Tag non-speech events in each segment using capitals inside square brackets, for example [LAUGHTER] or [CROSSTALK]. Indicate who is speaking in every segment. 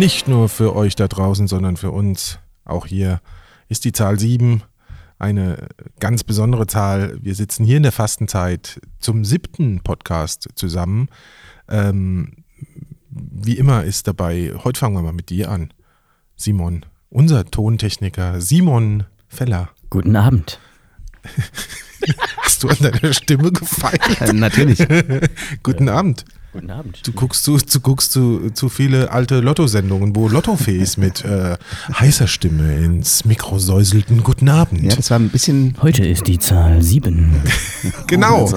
Speaker 1: nicht nur für euch da draußen, sondern für uns auch hier ist die Zahl 7 eine ganz besondere Zahl. Wir sitzen hier in der Fastenzeit zum siebten Podcast zusammen. Ähm, wie immer ist dabei, heute fangen wir mal mit dir an. Simon, unser Tontechniker Simon Feller.
Speaker 2: Guten Abend. [LAUGHS]
Speaker 1: Hast du an deiner Stimme gefeilt?
Speaker 2: Äh, natürlich. [LAUGHS]
Speaker 1: Guten Abend.
Speaker 2: Guten Abend.
Speaker 1: Du guckst zu, du guckst zu, zu viele alte Lotto-Sendungen, wo Lottofees mit äh, heißer Stimme ins Mikro säuselten. Guten Abend.
Speaker 2: Ja, das war ein bisschen. Heute ist die Zahl 7. [LAUGHS]
Speaker 1: genau.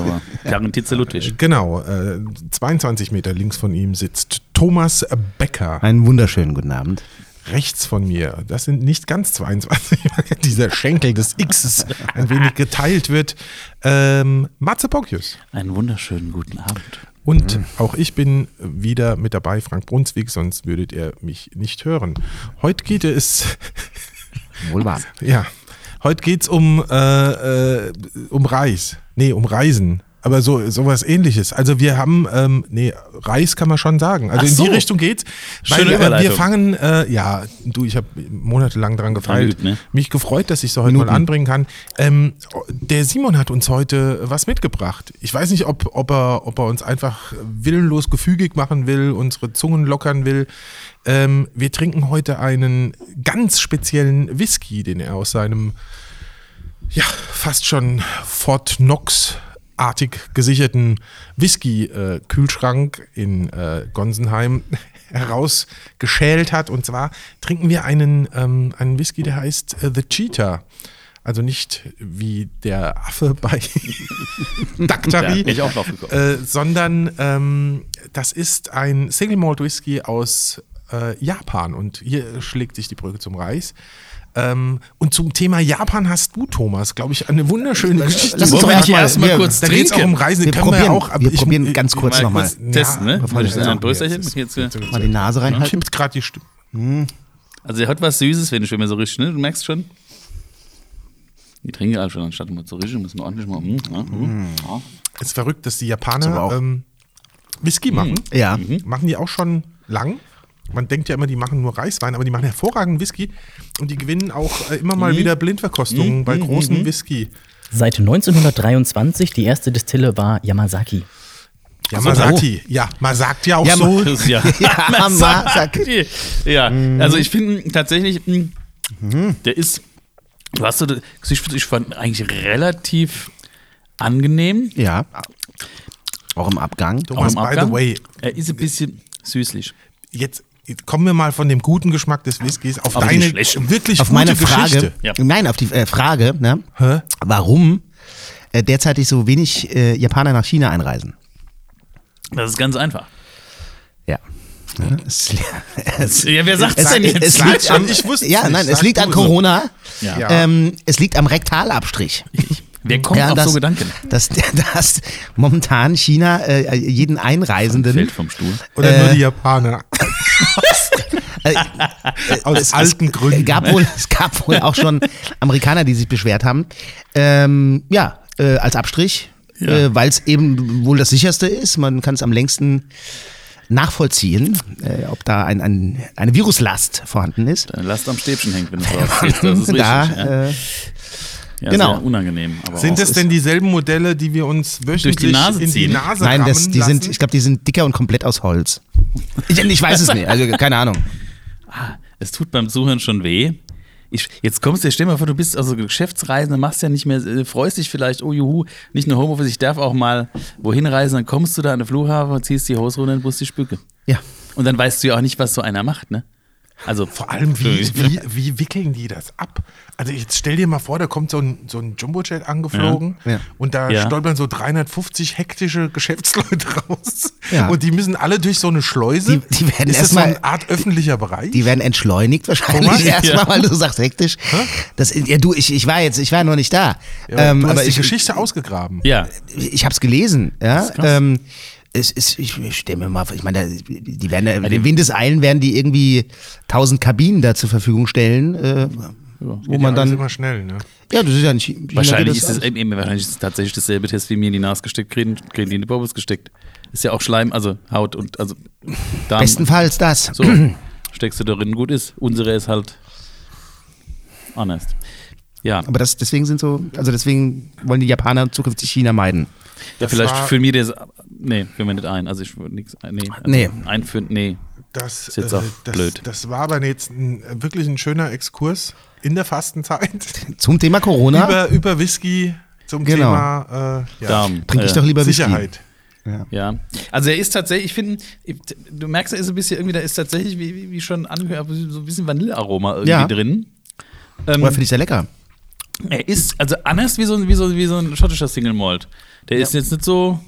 Speaker 3: Garantiert Ludwig.
Speaker 1: Genau. Äh, 22 Meter links von ihm sitzt Thomas Becker.
Speaker 2: Einen wunderschönen guten Abend.
Speaker 1: Rechts von mir, das sind nicht ganz 22, weil [LAUGHS] dieser Schenkel des Xs ein wenig geteilt wird. Ähm, Matze Bockius.
Speaker 3: Einen wunderschönen guten Abend.
Speaker 1: Und mhm. auch ich bin wieder mit dabei, Frank Brunswick, sonst würdet ihr mich nicht hören. Heute geht es. [LAUGHS]
Speaker 2: Wohl wahr.
Speaker 1: Ja. Heute geht es um, äh, äh, um Reis. Nee, um Reisen aber so sowas ähnliches. Also wir haben, ähm, nee, Reis kann man schon sagen. Also Ach in so. die Richtung geht's. Schöne weil, Überleitung. Wir fangen, äh, ja, du, ich habe monatelang daran gefeilt. Ne? Mich gefreut, dass ich so heute Minuten. mal anbringen kann. Ähm, der Simon hat uns heute was mitgebracht. Ich weiß nicht, ob, ob, er, ob er uns einfach willenlos gefügig machen will, unsere Zungen lockern will. Ähm, wir trinken heute einen ganz speziellen Whisky, den er aus seinem ja, fast schon Fort Knox artig gesicherten Whisky-Kühlschrank in äh, Gonsenheim [LAUGHS] herausgeschält hat. Und zwar trinken wir einen, ähm, einen Whisky, der heißt äh, The Cheetah. Also nicht wie der Affe [LAUGHS] bei [LAUGHS] Daktari,
Speaker 3: ja,
Speaker 1: äh, sondern ähm, das ist ein Single Malt Whisky aus äh, Japan. Und hier schlägt sich die Brücke zum Reis. Ähm, und zum Thema Japan hast du, Thomas, glaube ich, eine wunderschöne Geschichte.
Speaker 2: Lass uns doch erstmal erst mal kurz
Speaker 1: Da geht es auch um Reisen.
Speaker 2: Wir probieren, wir, auch, wir probieren ich, ganz kurz nochmal.
Speaker 3: Testen, ne?
Speaker 2: Bevor ich ein Brösterchen. Jetzt, mal die Nase reinhalten.
Speaker 1: Ich gerade die Stimme.
Speaker 3: Hm. Also er hat was Süßes, wenn ich mir so richtig, ne? Du merkst schon. Die trinken alle schon, anstatt mal zu riechen, müssen wir ordentlich mal. Hm, ja, hm,
Speaker 1: ja. Es ist verrückt, dass die Japaner ähm, Whisky machen.
Speaker 2: Ja.
Speaker 1: Machen die auch schon lang man denkt ja immer, die machen nur Reiswein, aber die machen hervorragenden Whisky und die gewinnen auch äh, immer mal mhm. wieder Blindverkostungen mhm. bei großen mhm. Whisky.
Speaker 2: Seit 1923, die erste Distille war Yamazaki.
Speaker 1: Yamazaki, so. ja, man sagt ja auch ja, so. [LAUGHS]
Speaker 3: Ja, [LAUGHS] Yamazaki. Ja, mhm. also ich finde tatsächlich, mhm. der ist, du hast so, ich fand eigentlich relativ angenehm.
Speaker 2: Ja. Auch im Abgang.
Speaker 1: Thomas,
Speaker 3: auch im Abgang. by the way. Er ist ein bisschen süßlich.
Speaker 1: Jetzt kommen wir mal von dem guten Geschmack des Whiskys auf Aber deine wirklich
Speaker 2: auf
Speaker 1: gute
Speaker 2: meine Frage. Geschichte. Ja. Nein, auf die äh, Frage, ne? Hä? warum äh, derzeitig so wenig äh, Japaner nach China einreisen.
Speaker 3: Das ist ganz einfach.
Speaker 2: Ja.
Speaker 3: Es, [LAUGHS] es, ja, wer sagt es denn jetzt?
Speaker 2: Es liegt an, ich wusste ja, nein, es liegt an Corona.
Speaker 3: Ja.
Speaker 2: Ähm, es liegt am Rektalabstrich. [LAUGHS]
Speaker 3: Wer kommt ja, auf
Speaker 2: das,
Speaker 3: so Gedanken?
Speaker 2: Dass, [LAUGHS] dass momentan China äh, jeden Einreisenden.
Speaker 3: Fällt vom Stuhl.
Speaker 1: Oder äh, nur die Japaner.
Speaker 2: Äh, [LAUGHS] Aus es, alten Gründen. Es gab, wohl, es gab wohl auch schon Amerikaner, die sich beschwert haben. Ähm, ja, äh, als Abstrich, ja. äh, weil es eben wohl das sicherste ist. Man kann es am längsten nachvollziehen, äh, ob da ein, ein, eine Viruslast vorhanden ist.
Speaker 3: Eine Last am Stäbchen hängt, wenn du rausziehst. [LAUGHS] Das ist richtig. Da, ja. Äh, ja,
Speaker 2: genau.
Speaker 3: unangenehm.
Speaker 1: sind es denn dieselben Modelle, die wir uns wöchentlich
Speaker 3: die Nase
Speaker 1: in die Nase
Speaker 2: Nein, das, die sind, ich glaube, die sind dicker und komplett aus Holz. Ich, ich weiß es nicht, also keine Ahnung. [LAUGHS]
Speaker 3: Ah, es tut beim Zuhören schon weh. Ich, jetzt kommst du, stell dir mal vor, du bist also Geschäftsreisender, machst ja nicht mehr, äh, freust dich vielleicht, oh juhu, nicht nur Homeoffice, ich darf auch mal wohin reisen, dann kommst du da an den Flughafen, ziehst die Hose runter und musst die Spücke.
Speaker 2: Ja.
Speaker 3: Und dann weißt du ja auch nicht, was so einer macht, ne?
Speaker 1: Also vor allem, wie, wie, wie wickeln die das ab? Also jetzt stell dir mal vor, da kommt so ein, so ein Jumbojet angeflogen ja, ja. und da ja. stolpern so 350 hektische Geschäftsleute [LAUGHS] raus und die müssen alle durch so eine Schleuse.
Speaker 2: Die, die werden
Speaker 1: Ist das so eine Art öffentlicher Bereich?
Speaker 2: Die werden entschleunigt wahrscheinlich [LAUGHS] erstmal, weil du sagst hektisch. Das, ja, du, ich, ich war jetzt, ich war noch nicht da.
Speaker 1: Ähm, du hast aber die ich, Geschichte ausgegraben.
Speaker 2: Ja. Ich habe es gelesen. Ja. Ähm, es ist, ich, ich stelle mir mal vor, ich meine, die werden, ja, in Windeseilen werden die irgendwie tausend Kabinen da zur Verfügung stellen, äh,
Speaker 1: wo ja man dann. immer schnell, ne?
Speaker 2: Ja, das ist ja nicht.
Speaker 3: Wahrscheinlich ist, es, eben, wahrscheinlich ist es tatsächlich dasselbe Test wie mir in die Nase gesteckt, kriegen, kriegen die in die Bobus gesteckt. Ist ja auch Schleim, also Haut und also
Speaker 2: Darm. Bestenfalls das.
Speaker 3: So. steckst du darin, gut ist. Unsere ist halt anders. Ja.
Speaker 2: Aber das, deswegen sind so, also deswegen wollen die Japaner zukünftig China meiden.
Speaker 3: Ja, vielleicht für mich das. Nee, für mich nicht ein. Also ich würde nichts. Nee, also
Speaker 2: Nee.
Speaker 3: Einführen, nee.
Speaker 1: Das,
Speaker 3: Ist jetzt auch
Speaker 1: das,
Speaker 3: blöd.
Speaker 1: das war aber jetzt ein, wirklich ein schöner Exkurs in der Fastenzeit [LAUGHS]
Speaker 2: Zum Thema Corona
Speaker 1: über, über Whisky zum
Speaker 2: Genau.
Speaker 1: Thema äh, ja,
Speaker 3: Darm.
Speaker 2: trinke ich
Speaker 3: Äh,
Speaker 2: doch lieber Whisky.
Speaker 1: Sicherheit.
Speaker 3: Ja, also er ist tatsächlich, ich finde, du merkst, er ist ein bisschen irgendwie, da ist tatsächlich, wie, wie- schon angehört, so ein bisschen Vanillearoma irgendwie
Speaker 2: Ja.
Speaker 3: drin. Ähm,
Speaker 2: Oder finde ich sehr lecker.
Speaker 3: er ist, also anders wie so, ein- wie so, wie so ein schottischer Single Malt. Der ist jetzt nicht so,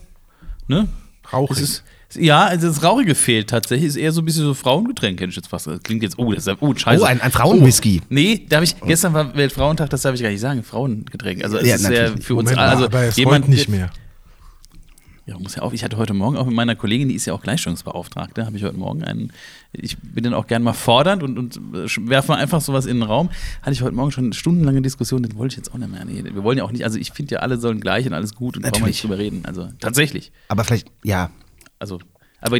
Speaker 3: ne?
Speaker 1: Rauchig.
Speaker 3: Ist, ja, also das Rauchige fehlt tatsächlich, ist eher so ein bisschen so Frauengetränk, hätte ich jetzt fast. Das klingt jetzt, oh, das ist, oh, scheiße.
Speaker 2: Oh, ein, ein Frauenwhisky.
Speaker 3: Nee, darf ich, gestern war Weltfrauentag, das darf ich gar nicht sagen, Frauengetränk. Also es
Speaker 2: Ja,
Speaker 3: ist ja für uns,
Speaker 1: Moment
Speaker 3: alle- also
Speaker 1: aber es
Speaker 3: jemand
Speaker 1: nicht mehr.
Speaker 3: Ja, muss ja auf. Ich hatte heute Morgen auch mit meiner Kollegin, die ist ja auch Gleichstellungsbeauftragte, habe ich heute Morgen einen. Ich bin dann auch gern mal fordernd und, und werfe mal einfach sowas in den Raum. Hatte ich heute Morgen schon eine stundenlange Diskussion, das wollte ich jetzt auch nicht mehr. Nee, wir wollen ja auch nicht, also ich finde ja, alle sollen gleich und alles gut und brauchen wir
Speaker 2: Natürlich.
Speaker 3: nicht drüber reden. Also tatsächlich.
Speaker 2: Aber vielleicht, ja.
Speaker 3: Also, aber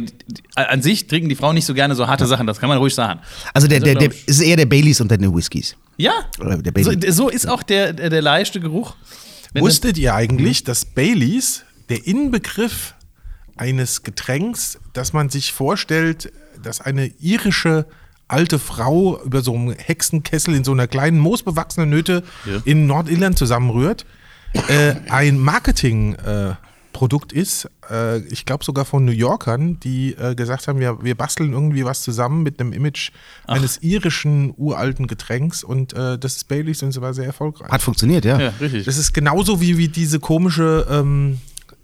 Speaker 3: an sich trinken die Frauen nicht so gerne so harte Sachen, das kann man ruhig sagen.
Speaker 2: Also der, der, der
Speaker 3: ich-
Speaker 2: ist eher der Baileys unter den Whiskys.
Speaker 3: Ja,
Speaker 2: Oder der
Speaker 3: so, so ist auch der, der, der leichte Geruch. Wenn
Speaker 1: Wusstet ihr eigentlich, dass Baileys der Inbegriff eines Getränks, dass man sich vorstellt, dass eine irische alte Frau über so einen Hexenkessel in so einer kleinen moosbewachsenen Nöte
Speaker 3: Ja.
Speaker 1: in Nordirland zusammenrührt, äh, ein Marketingprodukt äh, Produkt ist, äh, ich glaube sogar von New Yorkern, die äh, gesagt haben, wir, wir basteln irgendwie was zusammen mit einem Image eines irischen uralten Getränks und äh, das ist Baileys und es war sehr erfolgreich.
Speaker 2: Hat funktioniert, ja.
Speaker 3: ja, richtig.
Speaker 1: Das ist genauso wie, wie diese komische, ähm,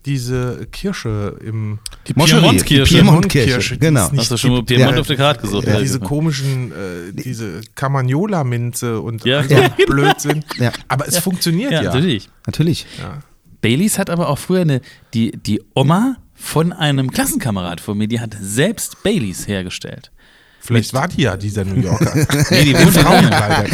Speaker 1: diese Kirsche im
Speaker 3: Die Piemontkirche.
Speaker 2: die Piemontkirche, genau.
Speaker 1: nicht
Speaker 3: Hast du schon mal. Piemont
Speaker 2: Ja.
Speaker 3: auf der Karte gesucht?
Speaker 1: Ja,
Speaker 3: Ja,
Speaker 1: diese komischen, äh, diese Carmagnola-Minze und
Speaker 3: Ja.
Speaker 1: so
Speaker 2: Ja. [LAUGHS]
Speaker 1: Blödsinn.
Speaker 2: Ja.
Speaker 1: Aber es funktioniert ja.
Speaker 3: ja, natürlich.
Speaker 2: Natürlich.
Speaker 3: Baileys hat aber auch früher eine, die, die Oma von einem Klassenkamerad von mir, die hat selbst Baileys hergestellt.
Speaker 1: Vielleicht war die ja dieser New Yorker. [LAUGHS]
Speaker 3: Nee, die
Speaker 1: In
Speaker 3: wohnt in,
Speaker 1: Frauenkleidern.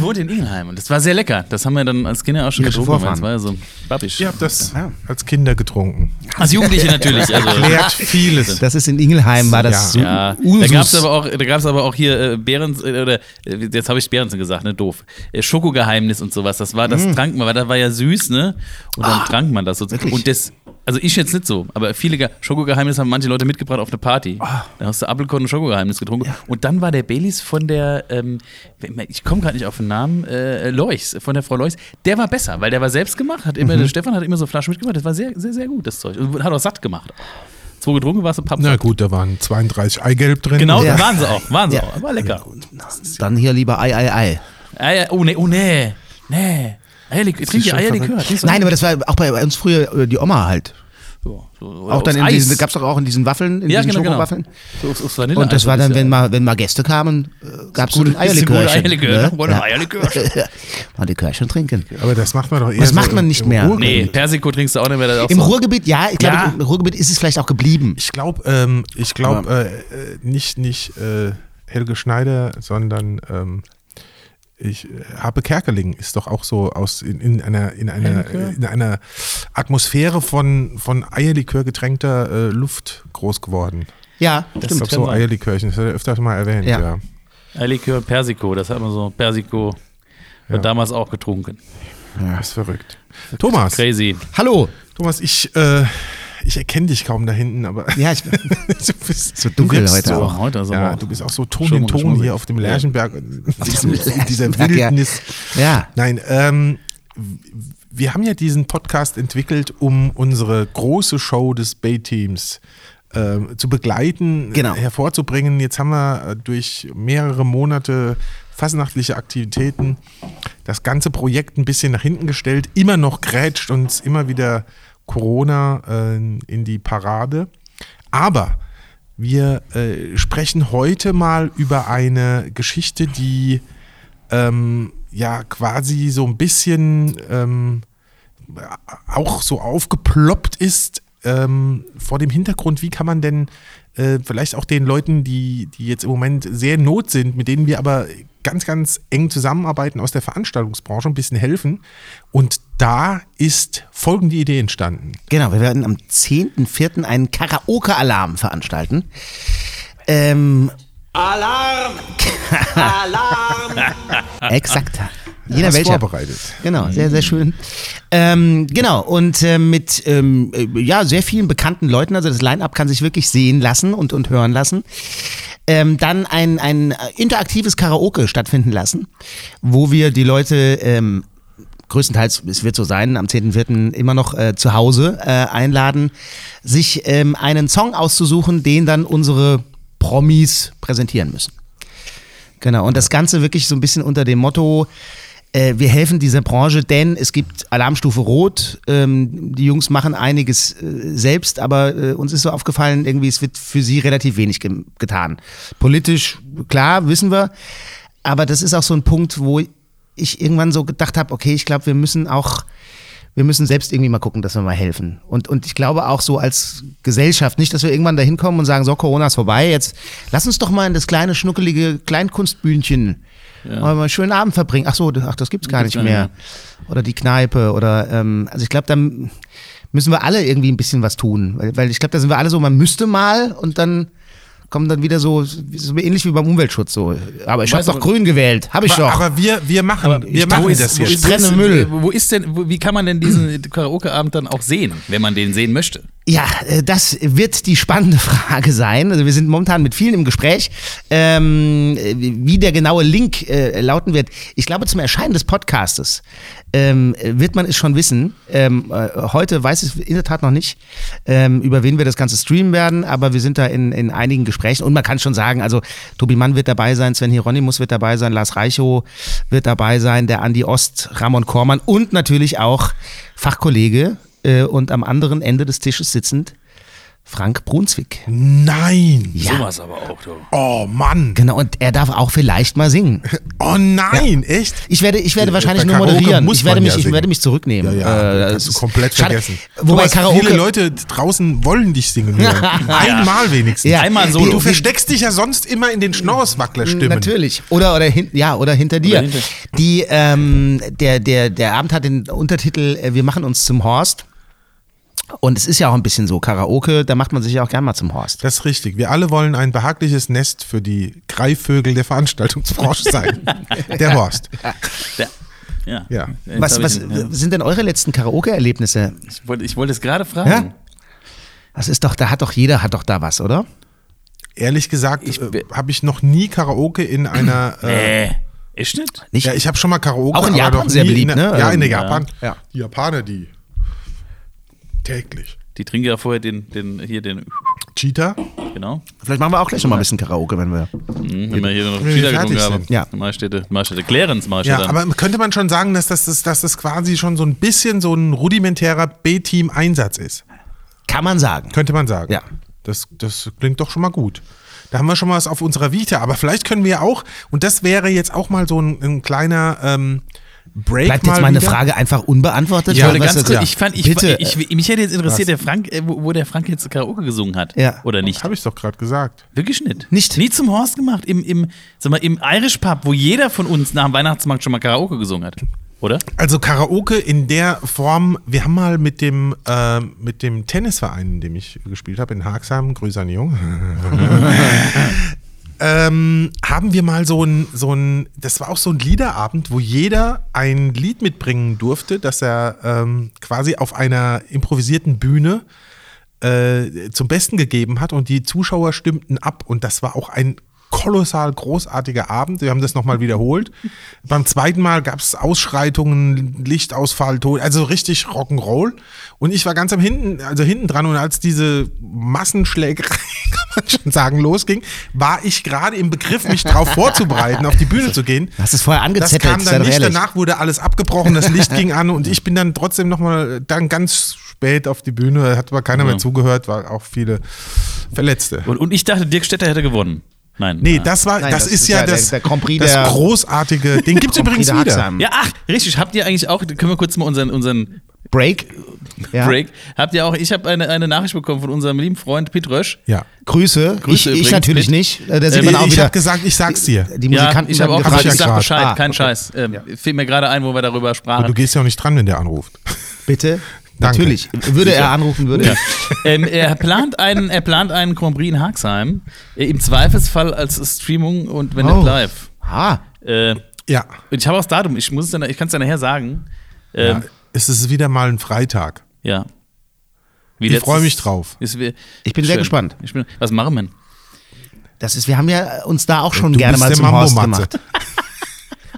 Speaker 3: wohnt in Ingelheim. Und das war sehr lecker. Das haben wir dann als Kinder auch schon
Speaker 2: schon
Speaker 3: getrunken. Das war ja so babbisch.
Speaker 1: Ihr habt das
Speaker 2: Ja.
Speaker 1: als Kinder getrunken.
Speaker 3: Als Jugendliche natürlich. Also,
Speaker 1: Klärt vieles.
Speaker 2: Das ist in Ingelheim, war das
Speaker 1: Ja.
Speaker 2: so
Speaker 3: Ja, da gab es aber auch, da gab's aber auch hier äh, Behrens, äh, oder äh, jetzt habe ich Behrensen gesagt, ne, doof. Äh, Schokogeheimnis und sowas, das war, das trank man, weil das war ja süß, ne? Und dann trank man das
Speaker 2: wirklich?
Speaker 3: Und das, also ich jetzt nicht so, aber viele Ge- Schokogeheimnis haben manche Leute mitgebracht auf eine Party. Da hast du Apfelkorn und Schokogeheimnis getrunken. Und dann war der Baileys von der, ähm, ich komme gerade nicht auf den Namen, äh, Lois, von der Frau Lois, der war besser, weil der war selbst gemacht, hat immer, der Stefan hat immer so Flaschen mitgebracht, das war sehr, sehr, sehr gut, das Zeug. Und hat auch satt gemacht. Zwei getrunken, war es ein Papp.
Speaker 1: Na gut, da waren 32 Eigelb drin.
Speaker 3: Genau,
Speaker 2: Ja.
Speaker 3: waren sie auch, waren sie
Speaker 2: Ja.
Speaker 3: auch. War lecker.
Speaker 2: Dann hier lieber Ei, Ei, Ei.
Speaker 3: Eier, oh nee, oh nee, nee. Eierlikör, trink die
Speaker 1: schon
Speaker 3: Eierlikör. du-
Speaker 2: Nein, aber das war auch bei uns früher äh, die Oma halt.
Speaker 3: So, so, oder
Speaker 2: Auch dann in
Speaker 3: Eis.
Speaker 2: diesen, gab's doch auch in diesen Waffeln, in
Speaker 3: Ja,
Speaker 2: diesen
Speaker 3: genau, genau.
Speaker 2: Schokowaffeln.
Speaker 3: So aus,
Speaker 2: Und das war dann, wenn
Speaker 3: ja-
Speaker 2: mal, [LAUGHS] wenn mal Gäste kamen, äh, gab's
Speaker 3: Gute-
Speaker 2: Eierlikörchen.
Speaker 3: Eierlikör,
Speaker 2: ne?
Speaker 3: wollen wir Eierlikör?
Speaker 2: Mal [LAUGHS] Likörchen trinken.
Speaker 1: Aber das macht man doch eher
Speaker 2: Das
Speaker 1: so
Speaker 2: macht man nicht
Speaker 1: im
Speaker 2: mehr.
Speaker 1: Ruhrgebiet.
Speaker 3: Nee, Persiko trinkst du auch nicht mehr. auch
Speaker 2: Im
Speaker 3: so.
Speaker 2: Ruhrgebiet, ja, ich glaube,
Speaker 3: Ja.
Speaker 2: im Ruhrgebiet ist es vielleicht auch geblieben.
Speaker 1: Ich glaube, ähm, ich glaube äh, äh, nicht, nicht äh, Helge Schneider, sondern ähm, ich, äh, Habe Kerkeling ist doch auch so aus in, in einer in einer
Speaker 3: Eierlikör?
Speaker 1: in einer Atmosphäre von von Eierlikör getränkter äh, Luft groß geworden.
Speaker 2: Ja,
Speaker 1: Ich
Speaker 2: stimmt.
Speaker 1: glaube
Speaker 3: kann
Speaker 1: so. Eierlikörchen, das hat er öfters mal erwähnt.
Speaker 2: Ja.
Speaker 1: Ja.
Speaker 3: Eierlikör, Persiko, das hat man so. Persiko wird damals auch getrunken.
Speaker 1: Das ist verrückt. Thomas,
Speaker 3: Crazy.
Speaker 2: Hallo.
Speaker 1: Thomas, ich äh, ich erkenne dich kaum da hinten, aber
Speaker 2: Ja, ich, [LAUGHS]
Speaker 1: du bist
Speaker 2: so dunkel heute
Speaker 1: so,
Speaker 2: auch.
Speaker 3: Heute
Speaker 1: Ja,
Speaker 3: auch
Speaker 1: du bist auch so Ton in Ton hier auf dem Lerchenberg, in, diesem, in dieser
Speaker 2: Lerchenberg, ja.
Speaker 1: Wildnis.
Speaker 2: ja.
Speaker 1: Nein, ähm, wir haben ja diesen Podcast entwickelt, um unsere große Show des Bay-Teams ähm, zu begleiten,
Speaker 2: Genau.
Speaker 1: äh, hervorzubringen. Jetzt haben wir äh, durch mehrere Monate fasnachtliche Aktivitäten das ganze Projekt ein bisschen nach hinten gestellt. Immer noch grätscht uns immer wieder Corona äh, in die Parade. Aber wir äh, sprechen heute mal über eine Geschichte, die ähm, ja quasi so ein bisschen ähm, auch so aufgeploppt ist ähm, vor dem Hintergrund, wie kann man denn äh, vielleicht auch den Leuten, die, die jetzt im Moment sehr in Not sind, mit denen wir aber ganz, ganz eng zusammenarbeiten aus der Veranstaltungsbranche, ein bisschen helfen. Und da ist folgende Idee entstanden.
Speaker 2: Genau, wir werden am 10.04. einen Karaoke-Alarm veranstalten. Ähm,
Speaker 4: Alarm! Alarm! [LAUGHS]
Speaker 2: Exakt. Jeder
Speaker 1: Hast
Speaker 2: welcher.
Speaker 1: vorbereitet.
Speaker 2: Genau, sehr, sehr schön. Ähm, genau, und äh, mit ähm, äh, ja, sehr vielen bekannten Leuten, also das Line-Up kann sich wirklich sehen lassen und, und hören lassen. Ähm, dann ein, ein interaktives Karaoke stattfinden lassen, wo wir die Leute ähm, größtenteils, es wird so sein, am 10.4. immer noch äh, zu Hause äh, einladen, sich ähm, einen Song auszusuchen, den dann unsere Promis präsentieren müssen. Genau, und das Ganze wirklich so ein bisschen unter dem Motto, äh, wir helfen dieser Branche, denn es gibt Alarmstufe Rot. Ähm, die Jungs machen einiges äh, selbst, aber äh, uns ist so aufgefallen, irgendwie es wird für sie relativ wenig ge getan. Politisch, klar, wissen wir. Aber das ist auch so ein Punkt, wo ich irgendwann so gedacht habe, okay, ich glaube, wir müssen auch, wir müssen selbst irgendwie mal gucken, dass wir mal helfen. Und, und ich glaube auch so als Gesellschaft, nicht, dass wir irgendwann da hinkommen und sagen, so, Corona ist vorbei, jetzt lass uns doch mal in das kleine, schnuckelige Kleinkunstbühnchen ja. mal einen schönen Abend verbringen. Ach so, ach, das gibt's gar
Speaker 3: Gibt's
Speaker 2: nicht mehr. Oder die Kneipe oder, ähm, also ich glaube, dann müssen wir alle irgendwie ein bisschen was tun. Weil, weil ich glaube, da sind wir alle so, man müsste mal und dann kommen dann wieder so, so ähnlich wie beim Umweltschutz so. Aber ich habe doch grün gewählt, habe ich
Speaker 1: Aber,
Speaker 2: doch.
Speaker 1: aber wir, wir machen, wir
Speaker 3: Wo
Speaker 1: machen
Speaker 3: ist-
Speaker 1: das
Speaker 3: ist- wo
Speaker 2: Trenne
Speaker 3: ist-
Speaker 2: Müll.
Speaker 3: Wo ist denn, wo, wie kann man denn diesen Karaoke-Abend dann auch sehen, wenn man den sehen möchte?
Speaker 2: Ja, äh, das wird die spannende [LAUGHS] Frage sein. Also wir sind momentan mit vielen im Gespräch, ähm, äh, wie der genaue Link äh, lauten wird. Ich glaube, zum Erscheinen des Podcastes ähm, wird man es schon wissen. Ähm, äh, heute weiß ich in der Tat noch nicht, ähm, über wen wir das Ganze streamen werden, aber wir sind da in, in einigen Gesprächen und man kann schon sagen, also Tobi Mann wird dabei sein, Sven Hieronymus wird dabei sein, Lars Reichow wird dabei sein, der Andi Ost, Ramon Kormann und natürlich auch Fachkollege äh, und am anderen Ende des Tisches sitzend Frank Brunswick.
Speaker 1: Nein.
Speaker 2: Ja.
Speaker 3: Sowas aber auch, du.
Speaker 1: Oh Mann.
Speaker 2: Genau, und er darf auch vielleicht mal singen. [LAUGHS]
Speaker 1: Oh nein, echt?
Speaker 2: Ich werde, ich werde
Speaker 1: Äh,
Speaker 2: wahrscheinlich nur moderieren.
Speaker 1: muss
Speaker 2: Ich werde, mich,
Speaker 1: ja
Speaker 2: ich werde mich zurücknehmen.
Speaker 1: Ja, ja,
Speaker 2: Äh,
Speaker 1: kannst du komplett
Speaker 2: schade.
Speaker 1: vergessen.
Speaker 2: Wobei
Speaker 1: Thomas,
Speaker 2: Karaoke.
Speaker 1: Viele Leute draußen wollen dich singen hören. [LAUGHS] Einmal wenigstens.
Speaker 2: Ja.
Speaker 3: Einmal so.
Speaker 1: Und du versteckst dich ja sonst immer in den Schnorreswackler-Stimmen.
Speaker 2: Natürlich. Oder, oder, hin, ja, oder hinter dir.
Speaker 3: hinter-
Speaker 2: Die, ähm, der, der, der Abend hat den Untertitel äh, Wir machen uns zum Horst. Und es ist ja auch ein bisschen so, Karaoke, da macht man sich ja auch gern mal zum Horst.
Speaker 1: Das ist richtig. Wir alle wollen ein behagliches Nest für die Greifvögel der Veranstaltungsbranche sein. [LAUGHS] Der Horst.
Speaker 3: Ja.
Speaker 1: Ja.
Speaker 3: Jetzt
Speaker 2: Was, was
Speaker 3: ja.
Speaker 2: sind denn eure letzten Karaoke-Erlebnisse?
Speaker 3: Ich wollte ich wollte es gerade fragen.
Speaker 2: Ja? Das ist doch, da hat doch jeder hat doch da was, oder?
Speaker 1: Ehrlich gesagt äh,
Speaker 3: be-
Speaker 1: habe ich noch nie Karaoke in einer. [CLEARS THROAT] Äh,
Speaker 3: Äh, ist nicht?
Speaker 2: Nicht?
Speaker 1: ja, ich habe schon mal Karaoke.
Speaker 2: Auch in
Speaker 1: aber
Speaker 2: Japan sehr beliebt, ne?
Speaker 1: Ja, in der
Speaker 2: Ähm,
Speaker 1: Japan.
Speaker 2: ja.
Speaker 1: Die Japaner, die täglich.
Speaker 3: Die trinken ja vorher den, den, hier den,
Speaker 1: Cheetah?
Speaker 3: genau.
Speaker 2: Vielleicht machen wir auch gleich noch mal ein bisschen Karaoke, wenn wir.
Speaker 3: Mhm, wenn wir hier noch Cheetah getrunken haben.
Speaker 2: Ja.
Speaker 3: Mahlstätte, Mahlstätte Clarence ich ja,
Speaker 1: aber könnte man schon sagen, dass das, dass das quasi schon so ein bisschen so ein rudimentärer B-Team-Einsatz ist?
Speaker 2: Kann man sagen.
Speaker 1: Könnte man sagen.
Speaker 2: Ja.
Speaker 1: Das, das klingt doch schon mal gut. Da haben wir schon mal was auf unserer Vita. Aber vielleicht können wir auch, und das wäre jetzt auch mal so ein, ein kleiner ähm, Break.
Speaker 2: Bleibt jetzt meine
Speaker 1: wieder.
Speaker 2: Frage einfach unbeantwortet?
Speaker 1: Ja,
Speaker 3: Ich wollte ganz kurz, ich fand, ich,
Speaker 2: Bitte.
Speaker 3: ich, mich hätte jetzt interessiert, der Frank, äh, wo, wo der Frank jetzt Karaoke gesungen hat.
Speaker 2: Ja.
Speaker 3: Oder nicht?
Speaker 1: Habe ich doch gerade gesagt.
Speaker 3: Wirklich nicht.
Speaker 2: Nicht?
Speaker 3: Nie zum Horst gemacht. Im, im, sag mal, im Irish Pub, wo jeder von uns nach dem Weihnachtsmarkt schon mal Karaoke gesungen hat. Oder?
Speaker 1: Also Karaoke in der Form, wir haben mal mit dem, äh, mit dem Tennisverein, in dem ich gespielt habe, in Haagsheim, Grüße an die Jung, [LAUGHS] ähm, haben wir mal so ein, so ein, das war auch so ein Liederabend, wo jeder ein Lied mitbringen durfte, das er ähm, quasi auf einer improvisierten Bühne äh, zum Besten gegeben hat und die Zuschauer stimmten ab. Und das war auch ein kolossal großartiger Abend. Wir haben das nochmal wiederholt. [LAUGHS] Beim zweiten Mal gab es Ausschreitungen, Lichtausfall, Tod, also richtig Rock'n'Roll. Und ich war ganz am hinten, also hinten dran und als diese Massenschlägerei, [LAUGHS] kann man schon sagen, losging, war ich gerade im Begriff, mich darauf [LAUGHS] vorzubereiten, auf die Bühne zu gehen.
Speaker 2: Hast es vorher
Speaker 1: Das
Speaker 2: angezettelt,
Speaker 1: kam
Speaker 2: sei
Speaker 1: dann nicht,
Speaker 2: ehrlich.
Speaker 1: danach wurde alles abgebrochen, das Licht ging an und ich bin dann trotzdem nochmal dann ganz spät auf die Bühne, hat aber keiner mehr zugehört, war auch viele Verletzte.
Speaker 3: Und, und ich dachte, Dirk Stetter hätte gewonnen. Nein.
Speaker 1: Nee,
Speaker 3: Ah.
Speaker 1: das war,
Speaker 2: Nein,
Speaker 1: das, ist ja
Speaker 2: der-
Speaker 1: das,
Speaker 2: der Prix
Speaker 1: das
Speaker 2: der-
Speaker 1: großartige, den gibt's
Speaker 2: Grand Prix
Speaker 1: übrigens
Speaker 2: der
Speaker 1: wieder.
Speaker 3: Ja, ach, richtig. Habt ihr eigentlich auch, können wir kurz mal unseren, unseren
Speaker 2: Break. Ja.
Speaker 3: Break, habt ihr auch, ich habe eine, eine Nachricht bekommen von unserem lieben Freund Pete Rösch.
Speaker 1: Ja.
Speaker 2: Grüße.
Speaker 3: Grüße
Speaker 2: ich, ich
Speaker 3: übrigens
Speaker 2: natürlich
Speaker 3: mit-
Speaker 2: nicht. Äh, Da sieht
Speaker 3: Äh,
Speaker 2: man auch
Speaker 1: ich habe gesagt, ich sag's dir.
Speaker 2: die Musikanten
Speaker 3: ja, ich habe auch gesagt,
Speaker 1: ich ja
Speaker 3: sag. Bescheid,
Speaker 2: Ah,
Speaker 3: kein
Speaker 2: okay.
Speaker 3: Scheiß. Ähm, Fiel mir gerade ein, wo wir darüber
Speaker 1: Aber
Speaker 3: sprachen.
Speaker 1: du gehst ja auch nicht dran, wenn der anruft.
Speaker 2: Bitte. [LAUGHS]
Speaker 1: Danke.
Speaker 2: Natürlich. Würde er anrufen, würde er. [LAUGHS]
Speaker 3: ähm, er, plant einen, er plant einen Grand Prix in Haxheim. Äh, Im Zweifelsfall als Streamung und wenn
Speaker 2: Oh.
Speaker 3: nicht live.
Speaker 2: Ah,
Speaker 3: Äh,
Speaker 1: Ja.
Speaker 3: ich habe auch das Datum, ich, muss es dann, ich kann es ja nachher sagen. Ähm,
Speaker 1: ja. Es ist wieder mal ein Freitag.
Speaker 3: ja. Wie
Speaker 1: Ich freue mich drauf.
Speaker 3: Ist, wie-
Speaker 2: Ich bin sehr gespannt.
Speaker 3: Ich bin, was machen wir? denn?
Speaker 2: das ist, wir haben ja uns da auch schon
Speaker 1: Du
Speaker 2: gerne mal zum Horst gemacht.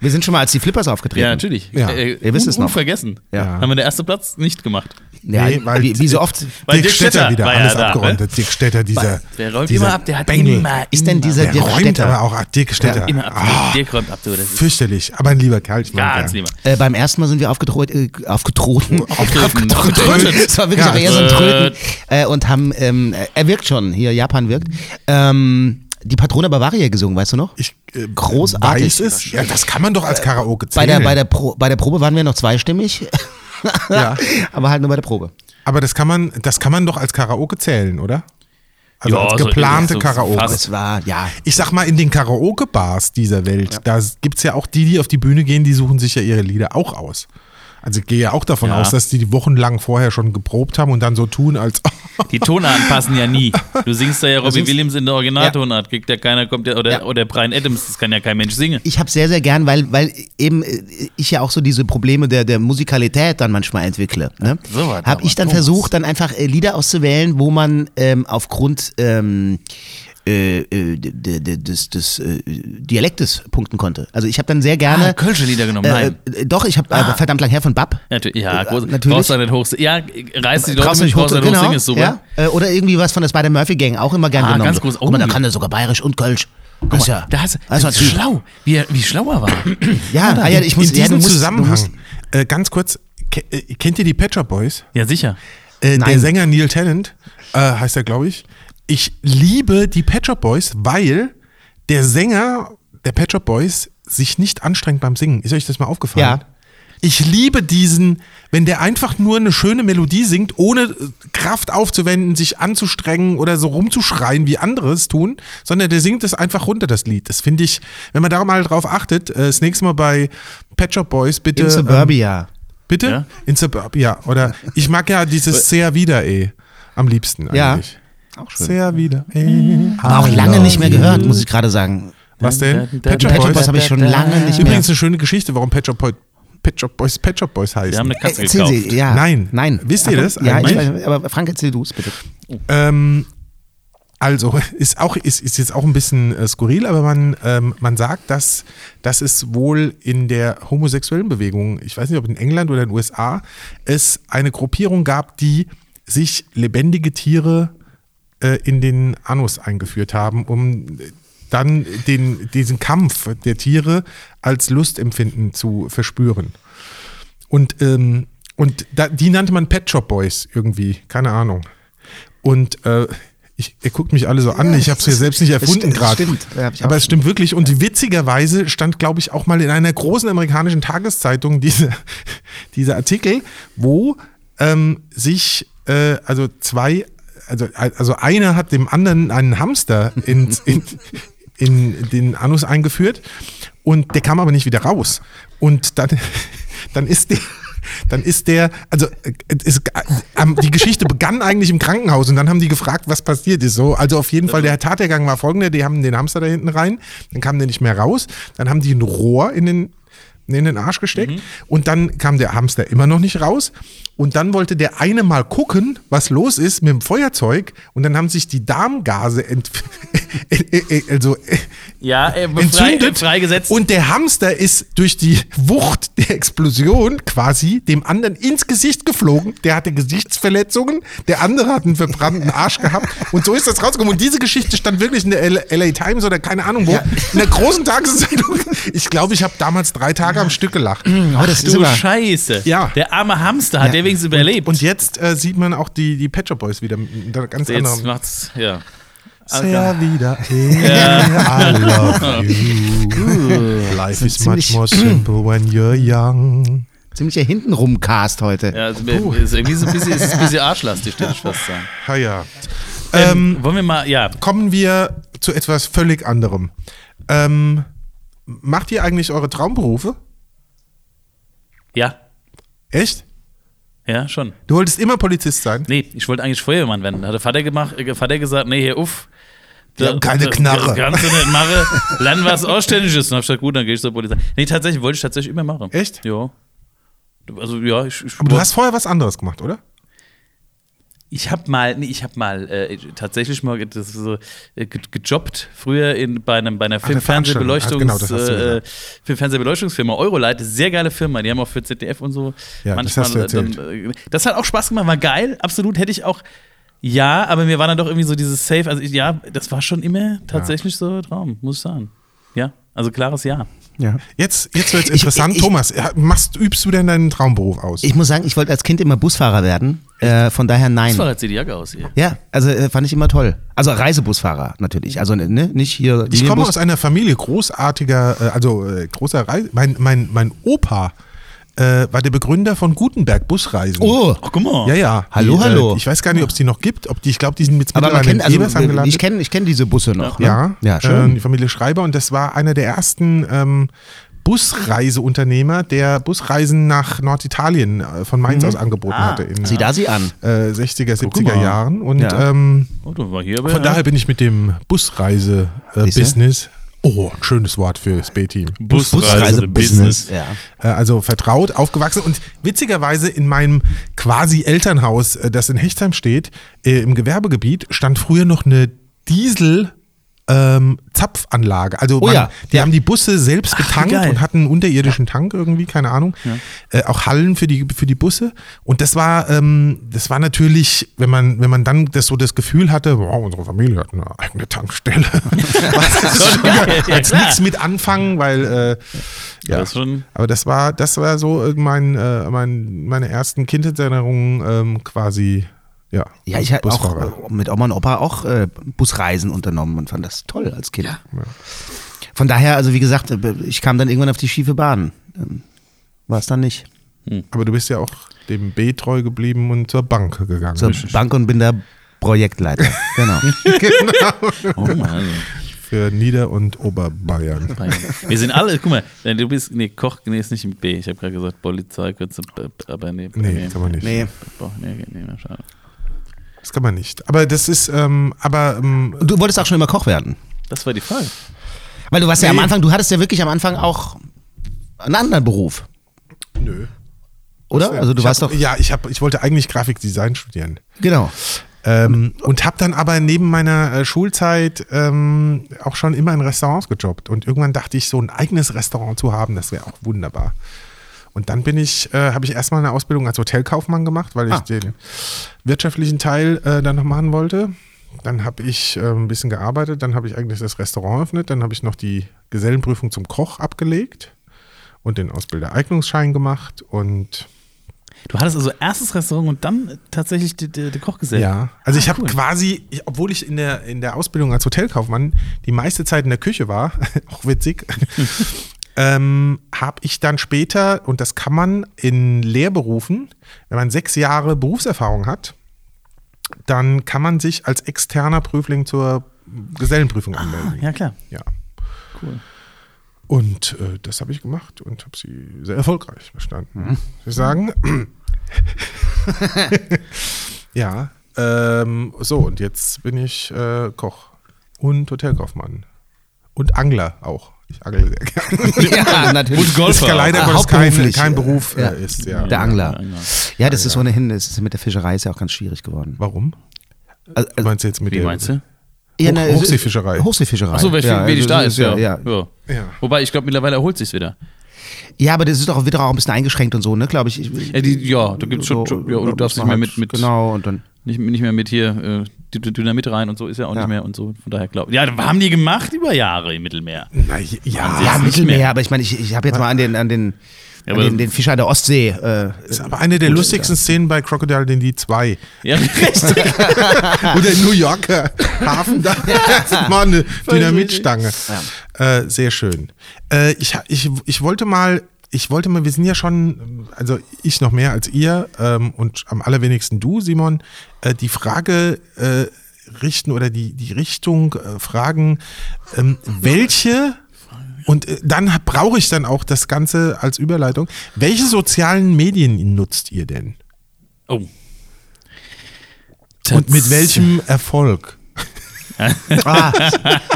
Speaker 2: Wir sind schon mal als die Flippers aufgetreten.
Speaker 3: Ja, natürlich.
Speaker 1: Ja.
Speaker 3: Äh,
Speaker 2: Ihr wisst es noch.
Speaker 3: Unvergessen.
Speaker 2: Ja.
Speaker 3: Haben wir den ersten Platz nicht gemacht.
Speaker 2: Ja,
Speaker 1: Nee, weil-
Speaker 2: wie, wie so oft.
Speaker 3: Weil
Speaker 1: Dick
Speaker 3: Dirk
Speaker 1: Stetter
Speaker 3: Stetter
Speaker 1: wieder
Speaker 3: war ja
Speaker 1: alles
Speaker 3: da,
Speaker 1: abgeräumt.
Speaker 3: ne?
Speaker 1: Dick Stetter, dieser.
Speaker 3: Der räumt
Speaker 1: dieser
Speaker 3: immer ab, der hat
Speaker 1: Bengel.
Speaker 3: immer,
Speaker 2: Ist denn dieser
Speaker 1: Der
Speaker 2: Dirk
Speaker 1: räumt
Speaker 2: Stetter?
Speaker 1: aber auch Dirk Stetter.
Speaker 3: immer ab.
Speaker 1: Ah,
Speaker 3: Dirk räumt ab, du. Das ist
Speaker 1: fürchterlich, aber ein lieber Kerl. Ich mag
Speaker 3: ganz lieber.
Speaker 2: Äh, beim ersten Mal sind wir aufgetrot, äh, aufgetroten. [LAUGHS]
Speaker 3: Aufgetreten.
Speaker 2: Das war wirklich
Speaker 1: Ja.
Speaker 2: aber eher so ein Tröten.
Speaker 3: Äh.
Speaker 2: Äh, und haben, ähm, er wirkt schon, hier Japan wirkt, ähm, die Patrona Bavaria gesungen, weißt du noch?
Speaker 1: Ich äh,
Speaker 2: Großartig.
Speaker 1: weiß es. Ja, das kann man doch als Karaoke
Speaker 2: Bei
Speaker 1: zählen.
Speaker 2: der, bei, der Pro, bei der Probe waren wir noch zweistimmig.
Speaker 1: Ja. [LAUGHS]
Speaker 2: aber halt nur bei der Probe.
Speaker 1: aber das kann man, das kann man doch als Karaoke zählen, oder? Also
Speaker 3: Ja,
Speaker 1: als
Speaker 3: so-
Speaker 1: geplante
Speaker 3: so
Speaker 1: Karaoke.
Speaker 3: fast.
Speaker 2: Es war, ja.
Speaker 1: Ich sag mal, in den Karaoke-Bars dieser Welt, da gibt's ja auch die, die auf die Bühne gehen, die suchen sich ja ihre Lieder auch aus. Also ich gehe ja auch davon
Speaker 3: Ja.
Speaker 1: aus, dass die die wochenlang vorher schon geprobt haben und dann so tun, als [LAUGHS]
Speaker 3: Die Tonarten passen ja nie. Du singst da ja Robbie
Speaker 2: singst-
Speaker 3: Williams in der Originaltonart. Kriegt ja keiner, kommt ja, oder,
Speaker 2: Ja.
Speaker 3: oder Brian Adams, das kann ja kein Mensch singen.
Speaker 2: Ich habe sehr, sehr gern, weil, weil eben äh, ich ja auch so diese Probleme der, der Musikalität dann manchmal entwickle. Ne?
Speaker 3: so
Speaker 2: habe ich dann versucht, dann einfach äh, Lieder auszuwählen, wo man ähm, aufgrund ähm, äh, äh, des, des äh, Dialektes punkten konnte. Also ich habe dann sehr gerne.
Speaker 3: Ah, Kölsche Lieder genommen,
Speaker 2: äh,
Speaker 3: nein.
Speaker 2: äh, doch, ich habe äh, verdammt lang her von Bab.
Speaker 3: Ja, natürlich, ja, groß,
Speaker 2: natürlich.
Speaker 3: brauchst du nicht hoch. Ja, reißt die Leute
Speaker 2: Brauchst du
Speaker 3: mit,
Speaker 2: nicht hoch,
Speaker 3: brauchst du nicht hoch
Speaker 2: genau,
Speaker 3: ist super.
Speaker 2: ja? Oder irgendwie was von der Spider-Murphy-Gang, auch immer gern
Speaker 3: Ah,
Speaker 2: genommen.
Speaker 3: ganz groß.
Speaker 2: Guck mal, da
Speaker 3: Oh.
Speaker 2: kann er sogar bayerisch und Kölsch. Das ist ja, das
Speaker 3: das
Speaker 2: war
Speaker 3: ist schlau, wie, wie schlau er war.
Speaker 2: Ja, ah, ja, ich muss,
Speaker 1: in
Speaker 2: ja,
Speaker 1: diesem
Speaker 2: du musst,
Speaker 1: Zusammenhang,
Speaker 2: musst,
Speaker 1: ganz kurz, ke kennt ihr die Shop Boys?
Speaker 3: Ja, sicher.
Speaker 1: Äh, der. Sänger Neil Tennant, äh, heißt er, glaube ich. Ich liebe die Pet Shop Boys, weil der Sänger der Pet Shop Boys sich nicht anstrengt beim Singen. Ist euch das mal aufgefallen?
Speaker 2: Ja.
Speaker 1: Ich liebe diesen, wenn der einfach nur eine schöne Melodie singt, ohne Kraft aufzuwenden, sich anzustrengen oder so rumzuschreien, wie andere es tun, sondern der singt es einfach runter, das Lied. Das finde ich, wenn man da mal drauf achtet, äh, das nächste Mal bei Pet Shop Boys bitte.
Speaker 2: in Suburbia.
Speaker 1: Bitte?
Speaker 3: Ja?
Speaker 1: In Suburbia. Oder ich mag ja dieses [LAUGHS] sehr wieder eh am liebsten
Speaker 2: Ja. Auch schön.
Speaker 1: Sehr wieder eh.
Speaker 2: War auch
Speaker 1: I
Speaker 2: lange nicht mehr gehört, muss ich gerade sagen.
Speaker 1: Was denn? Pet Shop Boys.
Speaker 2: Boys habe ich schon lange nicht mehr.
Speaker 1: Übrigens eine schöne Geschichte, warum Pet Shop, Boy, Pet Shop Boys Pet Shop Boys heißen.
Speaker 3: Wir haben eine Katze
Speaker 2: Erzähl
Speaker 3: gekauft.
Speaker 2: sie, ja.
Speaker 1: Nein.
Speaker 2: Nein.
Speaker 1: Wisst ihr das
Speaker 2: Ja, ich aber Frank, erzähl du es bitte.
Speaker 1: Ähm, also ist auch ist, ist jetzt auch ein bisschen äh, skurril, aber man ähm, man sagt, dass dass es wohl in der homosexuellen Bewegung, ich weiß nicht, ob in England oder in den USA, es eine Gruppierung gab, die sich lebendige Tiere äh, in den Anus eingeführt haben, um dann den diesen Kampf der Tiere als Lustempfinden zu verspüren. Und, ähm, und da, die nannte man Pet Shop Boys irgendwie, keine Ahnung. Und äh, ich, ihr guckt mich alle so an, ich habe es mir selbst nicht erfunden gerade.
Speaker 2: Ja,
Speaker 1: Aber es stimmt wirklich. Und witzigerweise stand, glaube ich, auch mal in einer großen amerikanischen Tageszeitung diese, [LAUGHS] dieser Artikel, wo ähm, sich äh, also zwei, also, also einer hat dem anderen einen Hamster ins, [LAUGHS] in, in den Anus eingeführt und der kam aber nicht wieder raus. Und dann, [LAUGHS] dann ist der, dann ist der, also es, äh, die Geschichte begann eigentlich im Krankenhaus und dann haben die gefragt, was passiert ist. So, also auf jeden Fall, der Tathergang war folgender, die haben den Hamster da hinten rein, dann kam der nicht mehr raus, dann haben die ein Rohr in den in den Arsch gesteckt und dann kam der Hamster immer noch nicht raus und dann wollte der eine mal gucken, was los ist mit dem Feuerzeug und dann haben sich die Darmgase ent [LAUGHS] also
Speaker 3: Ja, äh,
Speaker 1: entzündet
Speaker 3: freigesetzt.
Speaker 1: und der Hamster ist durch die Wucht der Explosion quasi dem anderen ins Gesicht geflogen. Der hatte Gesichtsverletzungen, der andere hat einen verbrannten Arsch gehabt und so ist das rausgekommen. Und diese Geschichte stand wirklich in der LA Times oder keine Ahnung wo, in der großen Tageszeitung. Ich glaube, ich habe damals drei Tage am Stück gelacht.
Speaker 2: Aber das ist
Speaker 3: du
Speaker 2: immer,
Speaker 3: Scheiße.
Speaker 1: Ja.
Speaker 3: Der arme Hamster hat
Speaker 2: Ja.
Speaker 3: Wenigstens überlebt.
Speaker 1: Und jetzt äh, sieht man auch die, die Pet Shop Boys wieder mit einer ganz
Speaker 3: Jetzt
Speaker 1: anderen.
Speaker 3: macht's, ja.
Speaker 1: Sehr wieder. [LAUGHS] I love [LAUGHS] you. Life is much
Speaker 2: ziemlich-
Speaker 1: more simple when you're young.
Speaker 2: ziemlicher Hintenrum-Cast heute.
Speaker 3: Ja, also, ist irgendwie so ein bisschen, ist ein bisschen arschlastig, würde ich fast sagen.
Speaker 1: Ja, ja.
Speaker 3: Ähm, wollen wir mal, ja,
Speaker 1: kommen wir zu etwas völlig anderem. Ähm, macht ihr eigentlich eure Traumberufe?
Speaker 3: ja.
Speaker 1: Echt?
Speaker 3: Ja, schon.
Speaker 1: Du wolltest immer Polizist sein?
Speaker 3: Nee, ich wollte eigentlich Feuerwehrmann werden. Hat der Vater, gemacht, äh, Vater gesagt, nee, hier, uff.
Speaker 1: Die haben keine Knarre. [LAUGHS]
Speaker 3: Kannst [LAUGHS] du nicht machen. Lern was Ausständiges. Und hab ich gesagt, gut, dann gehe ich zur Polizei. Nee, tatsächlich, wollte ich tatsächlich immer machen.
Speaker 1: Echt?
Speaker 3: Ja. Also, ja, ich, ich
Speaker 1: Aber du hast vorher was anderes gemacht, oder?
Speaker 3: Ich habe mal, nee, ich habe mal äh, tatsächlich mal das so, äh, ge gejobbt früher in, bei, einem, bei einer
Speaker 1: Ach, eine
Speaker 3: Film-Fernsehbeleuchtungs,
Speaker 1: Veranstaltung. Ah, genau, das du
Speaker 3: äh,
Speaker 1: gesagt.
Speaker 3: Film-Fernsehbeleuchtungsfirma Eurolight, sehr geile Firma, die haben auch für ZDF und so
Speaker 1: Ja, das hast du erzählt.
Speaker 3: Dann, äh, das hat auch Spaß gemacht, war geil, absolut hätte ich auch ja, aber mir war dann doch irgendwie so dieses Safe, also ich, ja, das war schon immer tatsächlich so ein Traum, muss ich sagen. Ja, also klares Ja.
Speaker 2: Ja.
Speaker 1: Jetzt, jetzt wird es
Speaker 2: Ich-
Speaker 1: interessant.
Speaker 2: ich-
Speaker 1: Thomas, äh, machst, übst du denn deinen Traumberuf aus?
Speaker 2: Ich muss sagen, ich wollte als Kind immer Busfahrer werden. Äh, von daher
Speaker 3: Das
Speaker 2: nein.
Speaker 3: war jetzt die Jacke aus hier.
Speaker 2: Ja, also äh, fand ich immer toll. Also Reisebusfahrer natürlich. Also ne, nicht hier.
Speaker 1: Ich komme aus einer Familie großartiger, äh, also äh, großer Reise. Mein, mein, mein Opa äh, war der Begründer von Gutenberg Busreisen.
Speaker 2: Oh,
Speaker 3: Ach, guck mal.
Speaker 1: Ja, ja.
Speaker 2: Hallo,
Speaker 1: die,
Speaker 2: hallo.
Speaker 1: Äh, ich weiß gar nicht, ob es die noch gibt. Ob die, ich glaube, die sind
Speaker 2: man
Speaker 1: mittlerweile
Speaker 2: kennt, also
Speaker 1: gelandet.
Speaker 2: ich kenne ich kenn diese Busse noch. Ne?
Speaker 1: Ja,
Speaker 2: ja,
Speaker 1: Äh,
Speaker 2: schön.
Speaker 1: die Familie Schreiber und das war einer der ersten ähm, Busreiseunternehmer, der Busreisen nach Norditalien äh, von Mainz aus angeboten
Speaker 3: Ah.
Speaker 1: hatte in
Speaker 2: Sieh da sie an.
Speaker 1: äh, 60er,
Speaker 3: Guck
Speaker 1: 70er
Speaker 3: mal.
Speaker 1: Jahren. Und
Speaker 2: Ja.
Speaker 1: ähm,
Speaker 3: Oh, du war hier aber
Speaker 1: von daher bin ich mit dem Busreise-Business, oh, ein schönes Wort für das B-Team,
Speaker 2: Busreise-Business. Ja.
Speaker 1: äh, also vertraut, aufgewachsen und witzigerweise in meinem quasi Elternhaus, äh, das in Hechtsheim steht, äh, im Gewerbegebiet, stand früher noch eine Diesel- ähm, Zapfanlage. Also
Speaker 2: Oh
Speaker 1: man,
Speaker 2: ja,
Speaker 1: die
Speaker 2: ja.
Speaker 1: haben die Busse selbst betankt
Speaker 3: geil.
Speaker 1: und hatten einen unterirdischen Tank irgendwie, keine Ahnung. Äh, auch Hallen für die, für die Busse. Und das war, ähm, das war natürlich, wenn man, wenn man dann das so das Gefühl hatte, wow, unsere Familie hat eine eigene Tankstelle. [LAUGHS]
Speaker 3: Ja,
Speaker 1: Als nichts mit anfangen, weil äh, ja.
Speaker 3: Das
Speaker 1: Aber das war, das war so äh, mein, äh, mein, meine ersten Kindheitserinnerungen ähm, quasi, ja.
Speaker 2: Ja, ich habe auch äh, mit Oma und Opa auch äh, Busreisen unternommen und fand das toll als Kind. Von daher, also wie gesagt, äh, ich kam dann irgendwann auf die schiefe Bahn. Ähm, War es dann nicht.
Speaker 1: Aber du bist ja auch dem B treu geblieben und zur Bank gegangen.
Speaker 2: Zur Bank und bin da Projektleiter. [LAUGHS] genau.
Speaker 3: Oh, Mann, also.
Speaker 1: Für Nieder- und Oberbayern.
Speaker 3: Wir sind alle, guck mal, äh, du bist, nee, Koch, nee, ist nicht im B. Ich habe gerade gesagt Polizei, kurz, aber nee.
Speaker 1: Nee, kann man nicht.
Speaker 2: Nee.
Speaker 3: Boah, nee, nee, nee, schade.
Speaker 1: Das kann man nicht. Aber das ist, ähm, aber ähm,
Speaker 2: du wolltest auch schon immer Koch werden.
Speaker 3: Das war die Frage.
Speaker 2: Weil du warst ja
Speaker 1: Nee.
Speaker 2: am Anfang, du hattest ja wirklich am Anfang auch einen anderen Beruf.
Speaker 1: nö.
Speaker 2: Oder? Also du
Speaker 1: ich
Speaker 2: warst
Speaker 1: hab,
Speaker 2: doch.
Speaker 1: Ja, ich, hab, ich wollte eigentlich Grafikdesign studieren.
Speaker 2: Genau.
Speaker 1: Ähm, und habe dann aber neben meiner äh, Schulzeit ähm, auch schon immer in Restaurants gejobbt. Und irgendwann dachte ich, so ein eigenes Restaurant zu haben, das wäre auch wunderbar. Und dann bin ich, äh, habe ich erstmal eine Ausbildung als Hotelkaufmann gemacht, weil ich
Speaker 2: Ah.
Speaker 1: den wirtschaftlichen Teil äh, dann noch machen wollte. Dann habe ich äh, ein bisschen gearbeitet, dann habe ich eigentlich das Restaurant eröffnet, dann habe ich noch die Gesellenprüfung zum Koch abgelegt und den Ausbildereignungsschein gemacht und
Speaker 3: Du hattest also erstes Restaurant und dann tatsächlich die, die, die Kochgesellschaft.
Speaker 1: Ja, also ich
Speaker 3: Ah,
Speaker 1: habe
Speaker 3: cool.
Speaker 1: quasi, ich, obwohl ich in der, in der Ausbildung als Hotelkaufmann die meiste Zeit in der Küche war, [LAUGHS] auch witzig, ähm, habe ich dann später, und das kann man in Lehrberufen, wenn man sechs Jahre Berufserfahrung hat, dann kann man sich als externer Prüfling zur Gesellenprüfung anmelden.
Speaker 3: Ja, klar.
Speaker 1: Ja.
Speaker 3: Cool.
Speaker 1: Und äh, das habe ich gemacht und habe sie sehr erfolgreich bestanden. Muss ich sagen. [LAUGHS] ja. Ähm, so, und jetzt bin ich äh, Koch und Hotelkaufmann. Und Angler auch. Ich angle sehr gerne.
Speaker 2: ja, [LAUGHS] natürlich.
Speaker 3: Und Golfer.
Speaker 1: Ist ja leider Gottes kein, kein Beruf
Speaker 2: ja.
Speaker 1: äh, ist. Ja.
Speaker 2: Der Angler. Ja, das ist ohnehin, das ist mit der Fischerei ist ja auch ganz schwierig geworden.
Speaker 1: Warum?
Speaker 2: Also,
Speaker 1: Du meinst jetzt mit
Speaker 3: Wie
Speaker 1: der,
Speaker 3: meinst du?
Speaker 2: Ja,
Speaker 1: Hoch-
Speaker 2: ne,
Speaker 1: Hochseefischerei.
Speaker 2: Hochseefischerei.
Speaker 3: Achso, weil
Speaker 2: ja,
Speaker 3: wenig
Speaker 2: also
Speaker 3: da
Speaker 2: das
Speaker 3: ist, ja.
Speaker 2: ja.
Speaker 3: ja.
Speaker 1: Ja.
Speaker 3: Wobei, ich glaube, mittlerweile erholt sich's wieder.
Speaker 2: Ja, aber das ist doch, doch auch ein bisschen eingeschränkt und so, ne, glaube ich.
Speaker 3: Ja, die, ja da gibt's schon, schon ja, du darfst nicht mehr mit, mit
Speaker 2: Genau, und dann.
Speaker 3: Nicht, nicht mehr mit hier äh, Dynamit rein und so ist ja auch
Speaker 2: Ja.
Speaker 3: nicht mehr und so. Von daher glaube ich. Ja, haben die gemacht über Jahre im Mittelmeer.
Speaker 1: Na, ja,
Speaker 2: Ja, Mittelmeer,
Speaker 3: mehr.
Speaker 2: aber ich meine, ich, ich habe jetzt mal an den, an den,
Speaker 3: Ja,
Speaker 2: den, den Fischer der Ostsee. Äh,
Speaker 1: ist aber eine der lustigsten Szenen bei Crocodile Dundee 2.
Speaker 3: Ja, [LAUGHS] richtig.
Speaker 1: Oder in New Yorker Hafen, da [LAUGHS] ist mal eine Dynamitstange. Äh, sehr schön. Äh, ich, ich, ich wollte mal, ich wollte mal, wir sind ja schon, also ich noch mehr als ihr ähm, und am allerwenigsten du, Simon, äh, die Frage äh, richten oder die, die Richtung äh, fragen, ähm, welche und äh, dann brauche ich dann auch das Ganze als Überleitung. Welche sozialen Medien nutzt ihr denn?
Speaker 3: Oh.
Speaker 1: Und mit welchem Erfolg?
Speaker 2: Ah,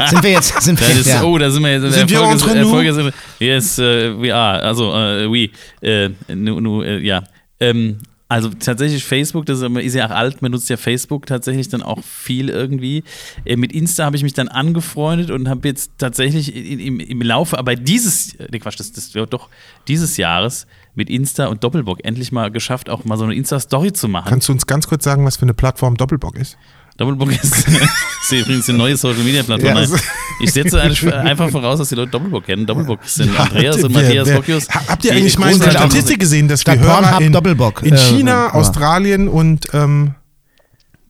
Speaker 2: sind wir jetzt, sind wir
Speaker 3: ist,
Speaker 2: ja.
Speaker 3: Oh, da sind wir jetzt.
Speaker 1: Sind wir entre nous?
Speaker 3: Erfolge sind, yes, uh, we are. Also, uh, we. Äh, nu, nu, äh, ja. Ähm, also tatsächlich Facebook, das ist, ja auch alt, man nutzt ja Facebook tatsächlich dann auch viel irgendwie. Äh, mit Insta habe ich mich dann angefreundet und habe jetzt tatsächlich in, im, im Laufe, aber dieses, nee Quatsch, das, das wird doch dieses Jahres mit Insta und Doppelbock endlich mal geschafft, auch mal so eine Insta-Story zu machen.
Speaker 1: Kannst du uns ganz kurz sagen, was für eine Plattform Doppelbock ist?
Speaker 3: Doppelbock [LAUGHS] ist, ist übrigens eine neue Social Media Plattform.
Speaker 1: Ja, also-
Speaker 3: ich setze [LAUGHS] einfach voraus, dass die Leute Doppelbock kennen. Doppelbock sind Andreas und
Speaker 1: Wer-
Speaker 3: Matthias
Speaker 1: wer-
Speaker 3: Bocchius.
Speaker 1: Ha- Habt ihr eigentlich mal in der Statistik gesehen, dass die Hörer in,
Speaker 2: Doppelbock.
Speaker 1: in
Speaker 2: Äh,
Speaker 1: China,
Speaker 2: ja.
Speaker 1: Australien und ähm,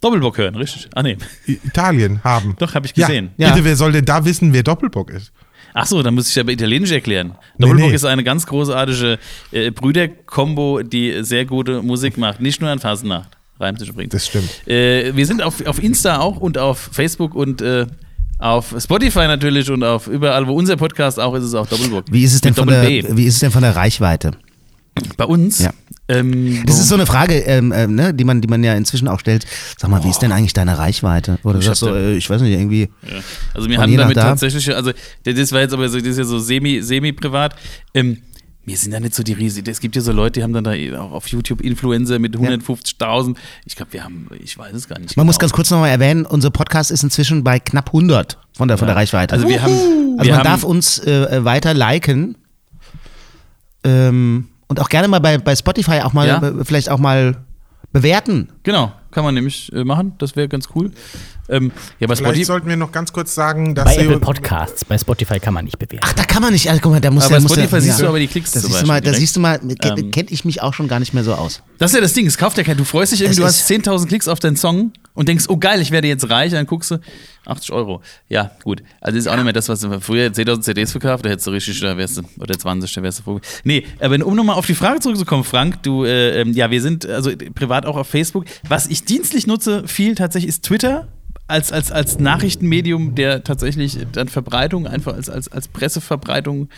Speaker 3: Doppelbock hören, richtig? Ah, nee.
Speaker 1: Italien haben?
Speaker 3: Doch, habe ich
Speaker 1: Ja,
Speaker 3: gesehen.
Speaker 2: Ja.
Speaker 1: Bitte, wer soll denn da wissen, wer Doppelbock ist?
Speaker 3: Ach so, dann muss ich aber Italienisch erklären. Doppelbock
Speaker 1: nee.
Speaker 3: ist eine ganz großartige äh, Brüderkombo, die sehr gute Musik macht. Nicht nur an Fasnacht. Reimt sich übrigens.
Speaker 1: Das stimmt.
Speaker 3: Äh, wir sind auf, auf Insta auch und auf Facebook und äh, auf Spotify natürlich und auf überall, wo unser Podcast auch ist, ist auch Doppelbock.
Speaker 2: Wie ist es denn
Speaker 3: Mit
Speaker 2: von der, wie ist es denn von der Reichweite?
Speaker 3: Bei uns?
Speaker 2: Ja.
Speaker 3: Ähm,
Speaker 2: Das ist so eine Frage, ähm, ähm, ne, die, man, die man ja inzwischen auch stellt. Sag mal, wie ist denn eigentlich deine Reichweite? Oder
Speaker 3: Ich
Speaker 2: sagst so, äh, ich weiß nicht, irgendwie.
Speaker 3: Ja. Also wir haben damit
Speaker 2: da?
Speaker 3: tatsächlich, also das war jetzt aber so, das ist ja so semi, semi-privat. Ähm, wir sind ja nicht so die riesige. Es gibt ja so Leute, die haben dann da auch auf YouTube Influencer mit 150.000. Ich glaube, wir haben, ich weiß es gar nicht.
Speaker 2: Man muss
Speaker 3: genau.
Speaker 2: ganz kurz nochmal erwähnen, unser Podcast ist inzwischen bei knapp 100 von der, von der Reichweite.
Speaker 3: Also wir haben,
Speaker 2: Also
Speaker 3: wir
Speaker 2: man
Speaker 3: haben,
Speaker 2: darf uns äh, äh, weiter liken. Ähm, und auch gerne mal bei, bei Spotify auch mal, äh, vielleicht auch mal bewerten.
Speaker 3: genau, kann man nämlich äh, machen. Das wäre ganz cool. Ähm, ja, bei
Speaker 1: Vielleicht
Speaker 3: Spotify.
Speaker 1: sollten wir noch ganz kurz sagen, dass
Speaker 5: Bei Apple Podcasts, bei Spotify kann man nicht bewerten.
Speaker 2: Ach, da kann man nicht. Also, guck mal, da muss
Speaker 3: Aber
Speaker 2: der,
Speaker 3: bei Spotify
Speaker 2: der,
Speaker 3: siehst du aber die Klicks
Speaker 2: Da siehst du mal, da siehst du mal,
Speaker 3: direkt.
Speaker 2: ähm, kenne ich mich auch schon gar nicht mehr so aus.
Speaker 3: Das ist ja das Ding, es kauft ja keiner. Du freust dich irgendwie,
Speaker 2: Es
Speaker 3: du hast 10.000 Klicks auf deinen Song und denkst, oh geil, ich werde jetzt reich. Dann guckst du, 80 Euro. Ja, gut. Also ist auch nicht mehr das, was du früher 10.000 CDs verkauft, da hättest du richtig, da wärst du, oder 20, da wärst du froh. Nee, aber um nochmal auf die Frage zurückzukommen, Frank, du, äh, ähm, ja, wir sind also privat auch auf Facebook. Was ich dienstlich nutze, viel tatsächlich, ist Twitter. Als, als, als Nachrichtenmedium der tatsächlich dann Verbreitung, einfach als, als, als Presseverbreitung.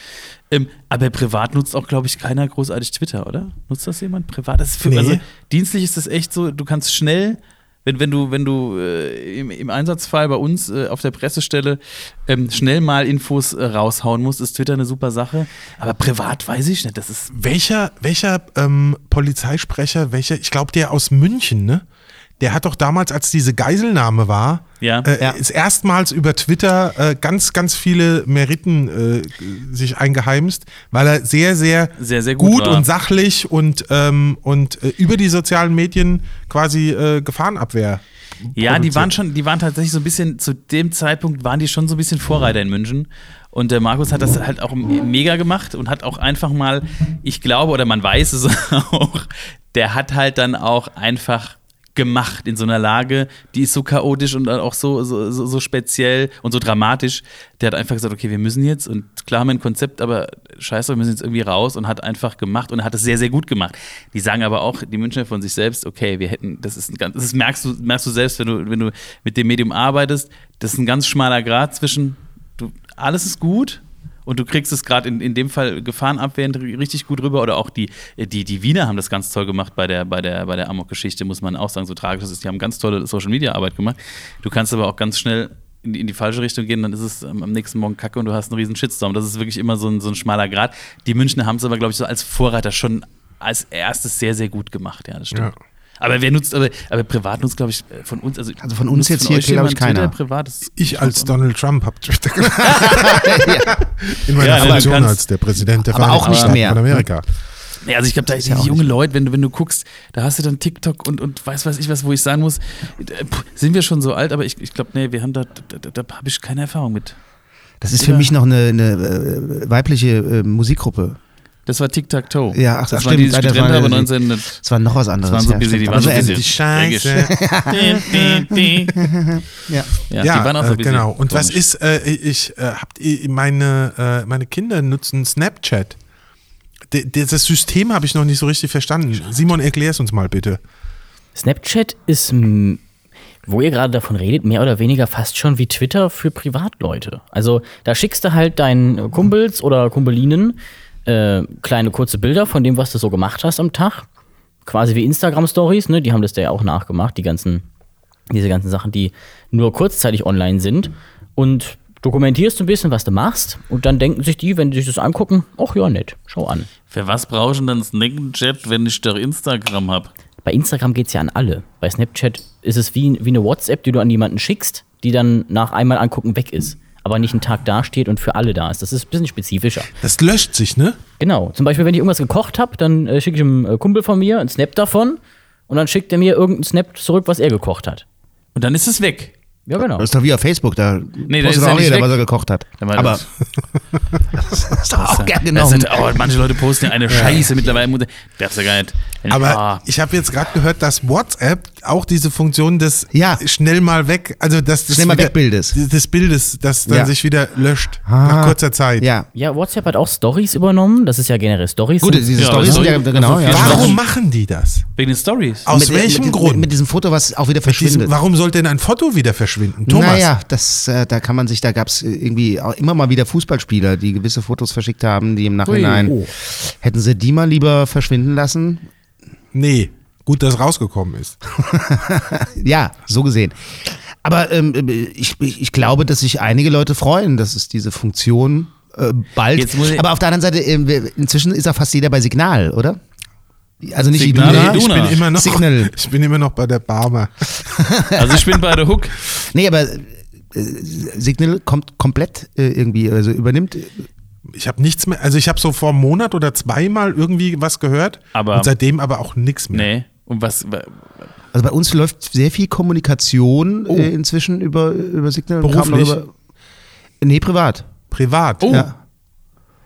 Speaker 3: Ähm, aber privat nutzt auch, glaube ich, keiner großartig Twitter, oder? Nutzt das jemand privat? Das für,
Speaker 1: Nee.
Speaker 3: also, dienstlich ist das echt so, du kannst schnell, wenn, wenn du, wenn du äh, im, im Einsatzfall bei uns äh, auf der Pressestelle ähm, schnell mal Infos äh, raushauen musst, ist Twitter eine super Sache. Aber privat weiß ich nicht. Das ist.
Speaker 1: Welcher, welcher ähm, Polizeisprecher, welcher, ich glaube, der aus München, ne? Der hat doch damals, als diese Geiselnahme war,
Speaker 3: Ja.
Speaker 1: äh,
Speaker 2: Ja.
Speaker 1: ist erstmals über Twitter äh, ganz, ganz viele Meriten äh, sich eingeheimst, weil er sehr, sehr,
Speaker 3: Sehr, sehr gut war.
Speaker 1: und sachlich und, ähm, und äh, über die sozialen Medien quasi äh, Gefahrenabwehr.
Speaker 3: Ja, die waren schon, die waren tatsächlich so ein bisschen, zu dem Zeitpunkt waren die schon so ein bisschen Vorreiter in München. Und der Markus hat das halt auch mega gemacht und hat auch einfach mal, ich glaube, oder man weiß es [LAUGHS] auch, der hat halt dann auch einfach gemacht in so einer Lage, die ist so chaotisch und auch so, so, so, so speziell und so dramatisch. Der hat einfach gesagt, okay, wir müssen jetzt und klar haben wir ein Konzept, aber scheiße, wir müssen jetzt irgendwie raus und hat einfach gemacht und er hat es sehr, sehr gut gemacht. Die sagen aber auch, die Münchner von sich selbst, okay, wir hätten, das ist ein ganz, das merkst du, merkst du selbst, wenn du, wenn du mit dem Medium arbeitest, das ist ein ganz schmaler Grad zwischen, du, alles ist gut, und du kriegst es gerade in, in dem Fall gefahrenabwehrend richtig gut rüber. Oder auch die, die, die Wiener haben das ganz toll gemacht bei der, bei der, bei der Amok-Geschichte, muss man auch sagen, so tragisch ist. Die haben ganz tolle Social-Media-Arbeit gemacht. Du kannst aber auch ganz schnell in die, in die falsche Richtung gehen, dann ist es ähm, am nächsten Morgen kacke und du hast einen riesen Shitstorm. Das ist wirklich immer so ein, so ein schmaler Grad. Die Münchner haben es aber, glaube ich, so als Vorreiter schon als erstes sehr, sehr gut gemacht. Ja, das stimmt.
Speaker 1: Ja.
Speaker 3: Aber wer nutzt, aber, aber privat nutzt, glaube ich, von uns, also,
Speaker 2: Also von uns jetzt hier,
Speaker 3: euch
Speaker 2: glaub ich, keiner.
Speaker 3: Privat?
Speaker 1: Ich als Donald Trump habe Twitter [LAUGHS] gemacht. In meiner
Speaker 3: Ja,
Speaker 1: Funktion als der Präsident der
Speaker 2: Aber auch
Speaker 1: Vereinigten
Speaker 2: nicht
Speaker 1: Staaten
Speaker 2: mehr.
Speaker 1: von Amerika.
Speaker 3: Ja, also ich glaube, da ist
Speaker 2: ja
Speaker 3: junge Leute, wenn du, wenn du guckst, da hast du dann TikTok und, und weiß weiß ich was, wo ich sagen muss, äh, puh, sind wir schon so alt, aber ich, ich glaube, nee, wir haben da, da, da, da habe ich keine Erfahrung mit.
Speaker 2: Das ist für
Speaker 3: Ja.
Speaker 2: mich noch eine, eine äh, weibliche äh, Musikgruppe.
Speaker 3: Das war Tic-Tac-Toe.
Speaker 2: Ja, ach,
Speaker 3: das
Speaker 2: ach,
Speaker 3: waren die, die
Speaker 2: stimmt. Ja, das
Speaker 3: getrennt
Speaker 2: war-
Speaker 3: haben 19...
Speaker 2: Das war noch was anderes.
Speaker 3: Das waren so
Speaker 2: ja,
Speaker 3: busy, die waren so busy.
Speaker 1: Die Scheiße.
Speaker 2: Ja. [LAUGHS]
Speaker 3: Ja,
Speaker 1: Ja,
Speaker 3: die waren auch so
Speaker 1: äh,
Speaker 3: busy.
Speaker 1: genau. Und was ist, äh, ich, äh, habt ihr, meine, äh, meine Kinder nutzen Snapchat. D das System habe ich noch nicht so richtig verstanden. Simon, erklär es uns mal bitte.
Speaker 5: Snapchat ist, wo ihr gerade davon redet, mehr oder weniger fast schon wie Twitter für Privatleute. Also da schickst du halt deinen Kumpels oder Kumpelinen äh, kleine kurze Bilder von dem, was du so gemacht hast am Tag. quasi wie Instagram-Stories, ne? Die haben das da ja auch nachgemacht, die ganzen, diese ganzen Sachen, die nur kurzzeitig online sind. Und dokumentierst ein bisschen, was du machst. Und dann denken sich die, wenn die sich das angucken, ach ja, nett, schau an.
Speaker 3: Für was brauche ich denn dann Snapchat, wenn ich doch Instagram habe?
Speaker 5: Bei Instagram geht es ja an alle. Bei Snapchat ist es wie, wie eine WhatsApp, die du an jemanden schickst, die dann nach einmal angucken weg ist. Aber nicht einen Tag dasteht und für alle da ist. Das ist ein bisschen spezifischer.
Speaker 1: Das löscht sich, ne?
Speaker 5: Genau. Zum Beispiel, wenn ich irgendwas gekocht habe, dann äh, schicke ich einem äh, Kumpel von mir einen Snap davon und dann schickt er mir irgendeinen Snap zurück, was er gekocht hat.
Speaker 3: Und dann ist es weg.
Speaker 5: Ja, genau.
Speaker 2: Das ist doch wie auf Facebook, da
Speaker 3: Nee,
Speaker 2: postet
Speaker 3: ist
Speaker 2: auch
Speaker 3: nicht
Speaker 2: jeder,
Speaker 3: weg.
Speaker 2: was er gekocht hat. Aber [LAUGHS]
Speaker 3: das-
Speaker 2: ist doch auch gern
Speaker 3: Das
Speaker 2: genommen.
Speaker 3: sind, oh, manche Leute posten ja eine Scheiße mittlerweile. Das ist ja geil. Wenn-
Speaker 1: Aber
Speaker 3: ah.
Speaker 1: ich habe jetzt gerade gehört, dass WhatsApp auch diese Funktion des
Speaker 2: Ja.
Speaker 1: schnell mal weg, also das
Speaker 2: Schnell mal wegbildes.
Speaker 1: des Bildes, das dann
Speaker 2: Ja.
Speaker 1: sich wieder löscht
Speaker 2: Ah.
Speaker 1: nach kurzer Zeit.
Speaker 2: Ja.
Speaker 5: Ja, WhatsApp hat auch Stories übernommen. Das ist ja generell Stories.
Speaker 2: Gut, diese
Speaker 3: Ja,
Speaker 2: Storys sind ja,
Speaker 3: Story-
Speaker 2: genau,
Speaker 3: also
Speaker 2: ja.
Speaker 1: Warum machen die das?
Speaker 3: Wegen den Stories.
Speaker 1: Aus
Speaker 2: mit,
Speaker 1: welchem
Speaker 2: mit,
Speaker 1: Grund?
Speaker 2: Mit, mit diesem Foto, was auch wieder
Speaker 1: Diesem,
Speaker 2: verschwindet.
Speaker 1: warum sollte denn ein Foto wieder verschwinden? Thomas,
Speaker 2: Naja, das, äh, da kann man sich, da gab es irgendwie auch immer mal wieder Fußballspieler, die gewisse Fotos verschickt haben, die im Nachhinein,
Speaker 5: Oh.
Speaker 2: hätten sie die mal lieber verschwinden lassen?
Speaker 1: nee, gut, dass rausgekommen ist. [LAUGHS]
Speaker 2: Ja, so gesehen. Aber ähm, ich, ich, ich glaube, dass sich einige Leute freuen, dass es diese Funktion äh, bald.
Speaker 3: Jetzt muss ich-
Speaker 2: Aber auf der anderen Seite, äh, inzwischen ist ja fast jeder bei Signal, oder? Also nicht
Speaker 3: Signal,
Speaker 2: Iduna.
Speaker 3: Iduna.
Speaker 1: Ich bin immer noch,
Speaker 2: Signal. [LAUGHS]
Speaker 1: ich bin immer noch bei der Barmer.
Speaker 3: Also ich bin bei der Hook.
Speaker 2: Nee, aber äh, Signal kommt komplett äh, irgendwie, also übernimmt.
Speaker 1: Ich habe nichts mehr, also ich habe so vor einem Monat oder zweimal irgendwie was gehört
Speaker 3: Aber-
Speaker 1: und seitdem aber auch nichts mehr.
Speaker 3: Nee. Und was?
Speaker 2: Also bei uns läuft sehr viel Kommunikation
Speaker 1: Oh.
Speaker 2: äh, inzwischen über, über Signal.
Speaker 1: Beruflich?
Speaker 2: Über, nee, privat.
Speaker 1: Privat.
Speaker 3: Oh.
Speaker 2: Ja.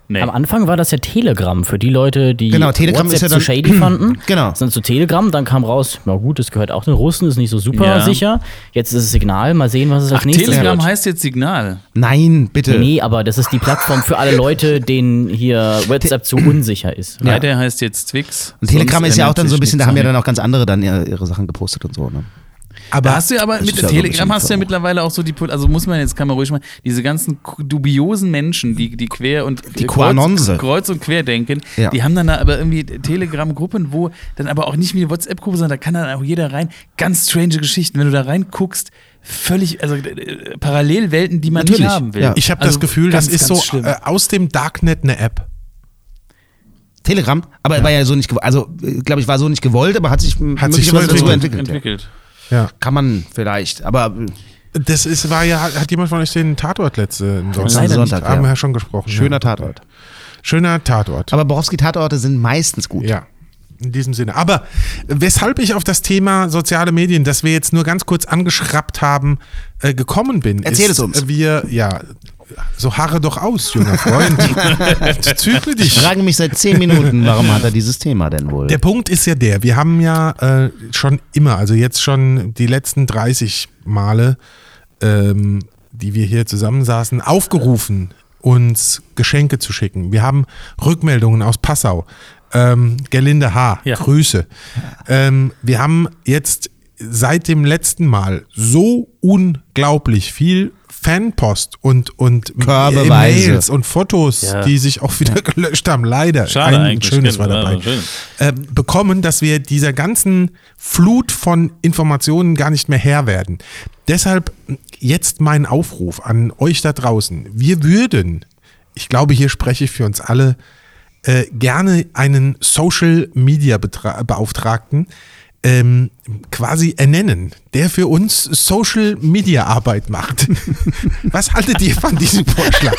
Speaker 3: Nee.
Speaker 5: Am Anfang war das ja Telegram für die Leute, die
Speaker 2: Genau, Telegram
Speaker 5: WhatsApp
Speaker 2: ist ja
Speaker 5: zu
Speaker 2: dann-
Speaker 5: shady [CLEARS THROAT] fanden.
Speaker 2: Genau.
Speaker 5: Sind zu Telegram, dann kam raus, na gut, das gehört auch den Russen, ist nicht so super
Speaker 3: Ja.
Speaker 5: sicher. Jetzt ist es Signal, mal sehen, was es als
Speaker 3: Ach,
Speaker 5: nächstes
Speaker 3: Telegram
Speaker 5: wird.
Speaker 3: heißt jetzt Signal.
Speaker 2: Nein, bitte.
Speaker 5: Nee, aber das ist die Plattform für alle Leute, denen hier WhatsApp zu unsicher ist.
Speaker 2: Ja.
Speaker 3: Leider heißt jetzt Twix.
Speaker 2: Und Telegram ist ja auch dann so ein bisschen, da haben ja
Speaker 3: an
Speaker 2: dann auch ganz andere dann ihre, ihre Sachen gepostet und so. Ne?
Speaker 1: Aber
Speaker 3: Da hast du ja aber mit
Speaker 2: ist ja
Speaker 3: Telegram hast du ja mittlerweile auch so die, Pol- also muss man jetzt, kann man ruhig mal, diese ganzen dubiosen Menschen, die, die quer und
Speaker 2: Die
Speaker 3: äh, kreuz, kreuz und quer denken,
Speaker 2: Ja.
Speaker 3: die haben dann da aber irgendwie Telegram-Gruppen, wo dann aber auch nicht wie eine WhatsApp-Gruppe, sondern da kann dann auch jeder rein. Ganz strange Geschichten. Wenn du da reinguckst, völlig, also äh, Parallelwelten, die man
Speaker 2: Natürlich,
Speaker 3: nicht haben will.
Speaker 2: ja.
Speaker 1: ich habe
Speaker 3: Also
Speaker 1: das Gefühl, das
Speaker 3: ganz,
Speaker 1: ist
Speaker 3: ganz
Speaker 1: so
Speaker 3: schlimm.
Speaker 1: äh, aus dem Darknet eine App.
Speaker 2: Telegram, aber war ja so nicht gewollt. Also, glaube ich, war so nicht gewollt, aber hat sich
Speaker 1: Hat sich so entwickelt.
Speaker 2: entwickelt.
Speaker 3: entwickelt.
Speaker 1: Ja.
Speaker 2: Kann man vielleicht, aber
Speaker 1: Das ist, war ja, hat jemand von euch den Tatort letzte Sonntag?
Speaker 2: Sonntag,
Speaker 1: Haben
Speaker 2: ja.
Speaker 1: wir ja schon gesprochen.
Speaker 2: schöner
Speaker 1: ja.
Speaker 2: Tatort.
Speaker 1: Schöner Tatort.
Speaker 2: Aber Borowski-Tatorte sind meistens gut.
Speaker 1: Ja. In diesem Sinne. Aber weshalb ich auf das Thema soziale Medien, das wir jetzt nur ganz kurz angeschraubt haben, äh, gekommen bin.
Speaker 2: Erzähl
Speaker 1: ist,
Speaker 2: es uns.
Speaker 1: Wir, ja, so harre doch aus, junger Freund. [LAUGHS] Zügle dich.
Speaker 2: Ich frage mich seit zehn Minuten, warum hat er dieses Thema denn wohl?
Speaker 1: Der Punkt ist ja der, wir haben ja äh, schon immer, also jetzt schon die letzten 30 Male, ähm, die wir hier zusammensaßen, aufgerufen, uns Geschenke zu schicken. Wir haben Rückmeldungen aus Passau. Ähm, Gerlinde H.,
Speaker 3: Ja.
Speaker 1: Grüße. Ähm, wir haben jetzt seit dem letzten Mal so unglaublich viel Fanpost und, und
Speaker 2: Körbeweise.
Speaker 1: Mails und Fotos,
Speaker 3: Ja.
Speaker 1: die sich auch wieder [LAUGHS] gelöscht haben, leider.
Speaker 3: Schade
Speaker 1: Ein
Speaker 3: eigentlich,
Speaker 1: schönes
Speaker 3: genau,
Speaker 1: war dabei
Speaker 3: ja, schön.
Speaker 1: äh, bekommen, dass wir dieser ganzen Flut von Informationen gar nicht mehr Herr werden. Deshalb jetzt mein Aufruf an euch da draußen. Wir würden, ich glaube, hier spreche ich für uns alle, äh, gerne einen Social Media Betra Beauftragten ähm, quasi ernennen, der für uns Social Media Arbeit macht. [LAUGHS] Was haltet ihr von diesem Vorschlag?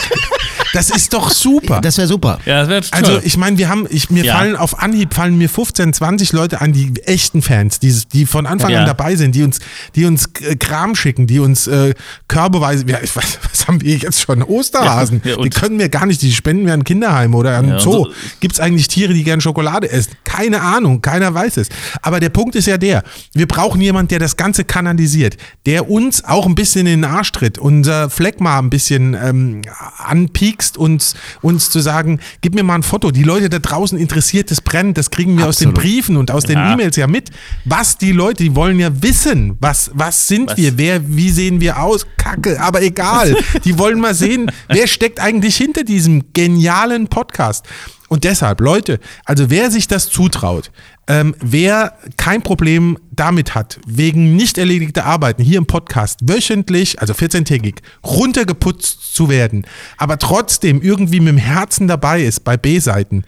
Speaker 1: Das ist doch super.
Speaker 2: Das wäre super.
Speaker 3: Ja, das wäre toll.
Speaker 1: Also ich meine, wir haben, ich, mir
Speaker 3: Ja.
Speaker 1: fallen auf Anhieb fallen mir 15, 20 Leute an, die echten Fans, die, die von Anfang
Speaker 3: Ja.
Speaker 1: an dabei sind, die uns, die uns äh, Kram schicken, die uns äh, Körbeweise, ja, ich weiß, was haben wir jetzt schon? Osterhasen. [LAUGHS]
Speaker 3: Ja,
Speaker 1: die können wir gar nicht, die spenden wir an Kinderheime oder an Zoo.
Speaker 3: so-
Speaker 1: Gibt es eigentlich Tiere, die gern Schokolade essen? Keine Ahnung, keiner weiß es. Aber der Punkt ist ja der, wir brauchen jemanden, der das Ganze kanalisiert, der uns auch ein bisschen in den Arsch tritt, unser Phlegma ein bisschen ähm, anpiekst, uns, uns zu sagen, gib mir mal ein Foto. Die Leute da draußen interessiert, das brennt, das kriegen wir aus den
Speaker 2: Absolut.
Speaker 1: Briefen und aus den
Speaker 3: Ja.
Speaker 1: E-Mails ja mit. Was die Leute, die wollen ja wissen, was, was sind
Speaker 3: Was?
Speaker 1: wir, wer, wie sehen wir aus? Kacke, aber egal. [LAUGHS] Die wollen mal sehen, wer steckt eigentlich hinter diesem genialen Podcast. Und deshalb, Leute, also wer sich das zutraut, Ähm, wer kein Problem damit hat, wegen nicht erledigter Arbeiten hier im Podcast wöchentlich, also 14-tägig, runtergeputzt zu werden, aber trotzdem irgendwie mit dem Herzen dabei ist bei B-Seiten,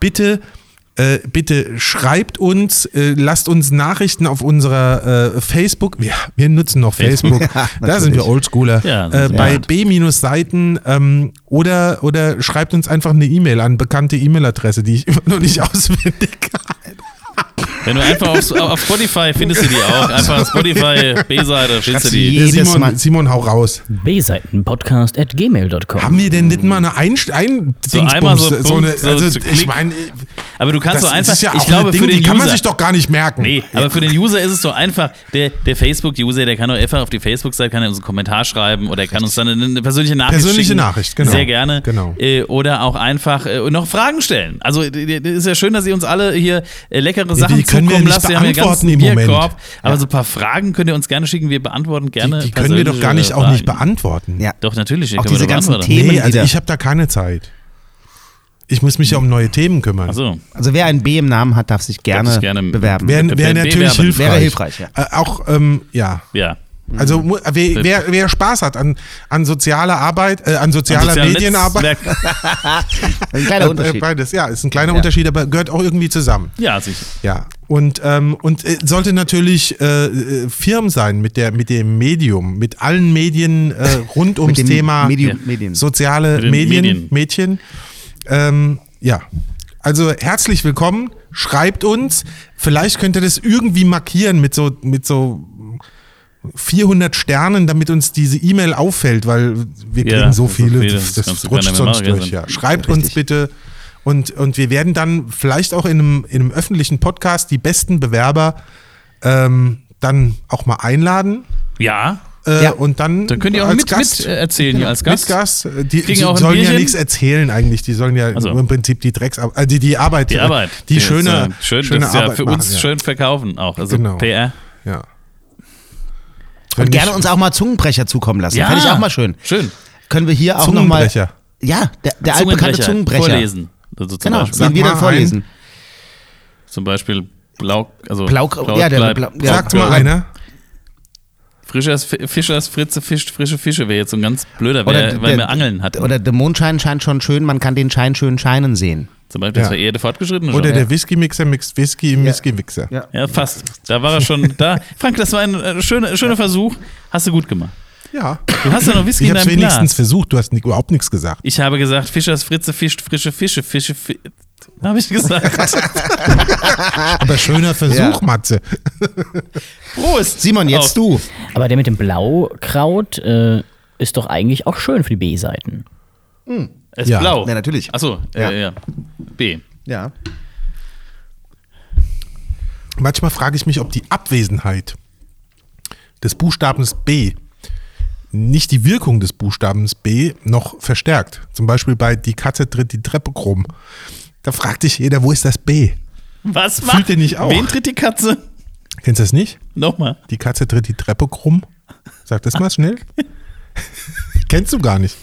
Speaker 1: bitte äh, bitte schreibt uns, äh, lasst uns Nachrichten auf unserer äh, Facebook, wir, wir nutzen noch Facebook, [LAUGHS]
Speaker 2: Ja, [LAUGHS]
Speaker 1: da sind wir. Oldschooler,
Speaker 3: Ja,
Speaker 1: äh, bei. B-Seiten ähm, oder, oder schreibt uns einfach eine E-Mail an bekannte E-Mail-Adresse, die ich [LAUGHS] immer noch nicht auswendig habe.
Speaker 3: Wenn du einfach auf, auf Spotify findest du die auch. Einfach Spotify, B-Seite, findest du die.
Speaker 1: Simon,
Speaker 2: Mal.
Speaker 1: Simon, hau raus.
Speaker 5: B-Seitenpodcast at gmail.com.
Speaker 1: Haben wir denn nicht mal eine Einst ein
Speaker 3: So einmal so Punkt,
Speaker 1: eine,
Speaker 3: so
Speaker 1: also
Speaker 3: zu
Speaker 1: ich meine,
Speaker 3: Aber du kannst so einfach,
Speaker 1: ja
Speaker 3: ich glaube
Speaker 1: ein Ding,
Speaker 3: für den
Speaker 1: die kann man
Speaker 3: User,
Speaker 1: sich doch gar nicht merken.
Speaker 3: Nee, aber für den User ist es doch einfach, der, der Facebook-User, der kann doch einfach auf die Facebook-Seite, kann er uns einen Kommentar schreiben oder er kann uns dann eine, eine persönliche Nachricht
Speaker 1: Persönliche
Speaker 3: schicken.
Speaker 1: Nachricht, genau.
Speaker 3: Sehr gerne.
Speaker 1: Genau.
Speaker 3: Äh, oder auch einfach äh, noch Fragen stellen. Also ist ja schön, dass ihr uns alle hier äh, leckere Sachen
Speaker 1: die können wir nicht beantworten im Moment.
Speaker 3: Bierkorb. Aber so ein paar Fragen könnt ihr uns gerne schicken. Wir beantworten gerne
Speaker 1: die, die können wir doch gar nicht auch nicht beantworten.
Speaker 2: Ja.
Speaker 3: Doch, natürlich.
Speaker 2: Auch diese ganzen
Speaker 3: beantworten.
Speaker 2: Themen.
Speaker 1: Nee, also ich habe da keine Zeit. Ich muss mich ja um neue Themen kümmern.
Speaker 3: So.
Speaker 2: Also wer ein B im Namen hat, darf sich gerne,
Speaker 3: sich gerne
Speaker 2: bewerben.
Speaker 1: Wäre wär
Speaker 3: Be-
Speaker 1: natürlich
Speaker 3: bewerben.
Speaker 1: hilfreich.
Speaker 2: Wäre hilfreich, ja.
Speaker 1: Äh, auch, ähm, ja.
Speaker 3: Ja.
Speaker 1: Also mu- wer, wer, wer Spaß hat an, an sozialer Arbeit, äh, an sozialer
Speaker 3: Soziale
Speaker 1: Medienarbeit, [LAUGHS]
Speaker 2: Ein kleiner
Speaker 1: äh,
Speaker 2: Unterschied.
Speaker 1: beides, ja, ist ein kleiner Unterschied, aber gehört auch irgendwie zusammen.
Speaker 3: Ja, sicher.
Speaker 1: Ja, und, ähm, und äh, sollte natürlich äh, äh, firm sein mit, der, mit dem Medium, mit allen Medien äh, rund ums Thema
Speaker 2: Medium-
Speaker 3: Ja.
Speaker 2: Medien.
Speaker 1: soziale Medien,
Speaker 3: Medien.
Speaker 1: Mädchen. Ähm, ja, also herzlich willkommen, schreibt uns. Vielleicht könnt ihr das irgendwie markieren mit so, mit so 400 Sternen, damit uns diese E-Mail auffällt, weil wir kriegen
Speaker 3: Ja,
Speaker 1: so
Speaker 3: ist
Speaker 1: viele,
Speaker 3: viele,
Speaker 1: das,
Speaker 3: das
Speaker 1: rutscht sonst
Speaker 3: machen,
Speaker 1: durch.
Speaker 3: ja.
Speaker 1: Ja. Schreibt uns
Speaker 2: Richtig.
Speaker 1: bitte und, und wir werden dann vielleicht auch in einem, in einem öffentlichen Podcast die besten Bewerber ähm, dann auch mal einladen.
Speaker 3: Ja,
Speaker 1: Äh,
Speaker 2: Ja.
Speaker 1: Und dann,
Speaker 3: dann könnt ihr auch
Speaker 1: als
Speaker 3: mit,
Speaker 1: Gast,
Speaker 3: mit äh, erzählen hier als Gast.
Speaker 1: Mit Gast. äh, Die, die sollen ja nichts erzählen eigentlich. Die sollen ja
Speaker 3: Ach so.
Speaker 1: nur im Prinzip die Drecks, äh, die, die Arbeit,
Speaker 3: Die
Speaker 1: äh,
Speaker 3: Arbeit.
Speaker 1: die
Speaker 3: ist,
Speaker 1: schöne,
Speaker 3: äh, schön,
Speaker 1: schöne
Speaker 3: ist ja
Speaker 1: Arbeit
Speaker 3: für
Speaker 1: machen,
Speaker 3: uns
Speaker 1: ja.
Speaker 3: schön verkaufen auch. Also
Speaker 1: Genau.
Speaker 3: PR.
Speaker 1: Ja.
Speaker 2: Und gerne uns auch mal Zungenbrecher zukommen lassen.
Speaker 3: Ja.
Speaker 2: Fände ich auch mal schön.
Speaker 3: Schön.
Speaker 2: Können wir hier auch nochmal.
Speaker 1: Zungenbrecher.
Speaker 2: Ja, der, der altbekannte Zungenbrecher.
Speaker 3: Vorlesen. Also zum
Speaker 2: Genau,
Speaker 3: Beispiel.
Speaker 1: Sag
Speaker 2: den wir dann vorlesen.
Speaker 3: Zum Beispiel Blau, also
Speaker 2: Blau- ja, der Blau- ja.
Speaker 1: Sagt mal einer.
Speaker 3: Fischers, Fischers Fritze fischt frische Fische wäre jetzt so ein ganz blöder, wär, weil
Speaker 2: der-
Speaker 3: wir Angeln hatten.
Speaker 2: Oder der Mondschein scheint schon schön, man kann den Schein schön scheinen sehen.
Speaker 3: Zum Beispiel, das
Speaker 1: Ja.
Speaker 3: war eher der fortgeschrittene
Speaker 1: Oder
Speaker 3: schon.
Speaker 1: der Whisky-Mixer mixt Whisky im Whisky-Mixer.
Speaker 2: Ja.
Speaker 3: Ja, fast. Da war er schon da. [LAUGHS] Frank, das war ein äh, schöner, schöner Versuch. Hast du gut gemacht.
Speaker 1: Ja.
Speaker 3: Du hast ja noch Whisky
Speaker 1: Ich
Speaker 3: in deinem
Speaker 1: wenigstens
Speaker 3: Glas.
Speaker 1: versucht, du hast ni- überhaupt nichts gesagt.
Speaker 3: Ich habe gesagt, Fischers Fritze fischt frische Fische. Fische, fi habe ich gesagt. [LAUGHS]
Speaker 1: Aber schöner Versuch,
Speaker 2: Ja.
Speaker 1: Matze. [LAUGHS]
Speaker 3: Prost.
Speaker 2: Simon, jetzt
Speaker 3: Auf.
Speaker 2: du.
Speaker 5: Aber der mit dem Blaukraut äh, ist doch eigentlich auch schön für die B-Seiten.
Speaker 3: Es ist
Speaker 1: Ja.
Speaker 3: blau.
Speaker 2: Ja, natürlich.
Speaker 3: Achso,
Speaker 2: Ja.
Speaker 3: äh, ja. B.
Speaker 2: Ja.
Speaker 1: Manchmal frage ich mich, ob die Abwesenheit des Buchstabens B nicht die Wirkung des Buchstabens B noch verstärkt. Zum Beispiel bei Die Katze tritt die Treppe krumm. Da fragt sich jeder, wo ist das B?
Speaker 3: Was
Speaker 1: Fühlt
Speaker 3: macht?
Speaker 1: ihr nicht auch?
Speaker 3: Wen tritt die Katze?
Speaker 1: Kennst du das nicht?
Speaker 3: Nochmal.
Speaker 1: Die Katze tritt die Treppe krumm. Sag das mal schnell. [LAUGHS] Kennst du gar nicht.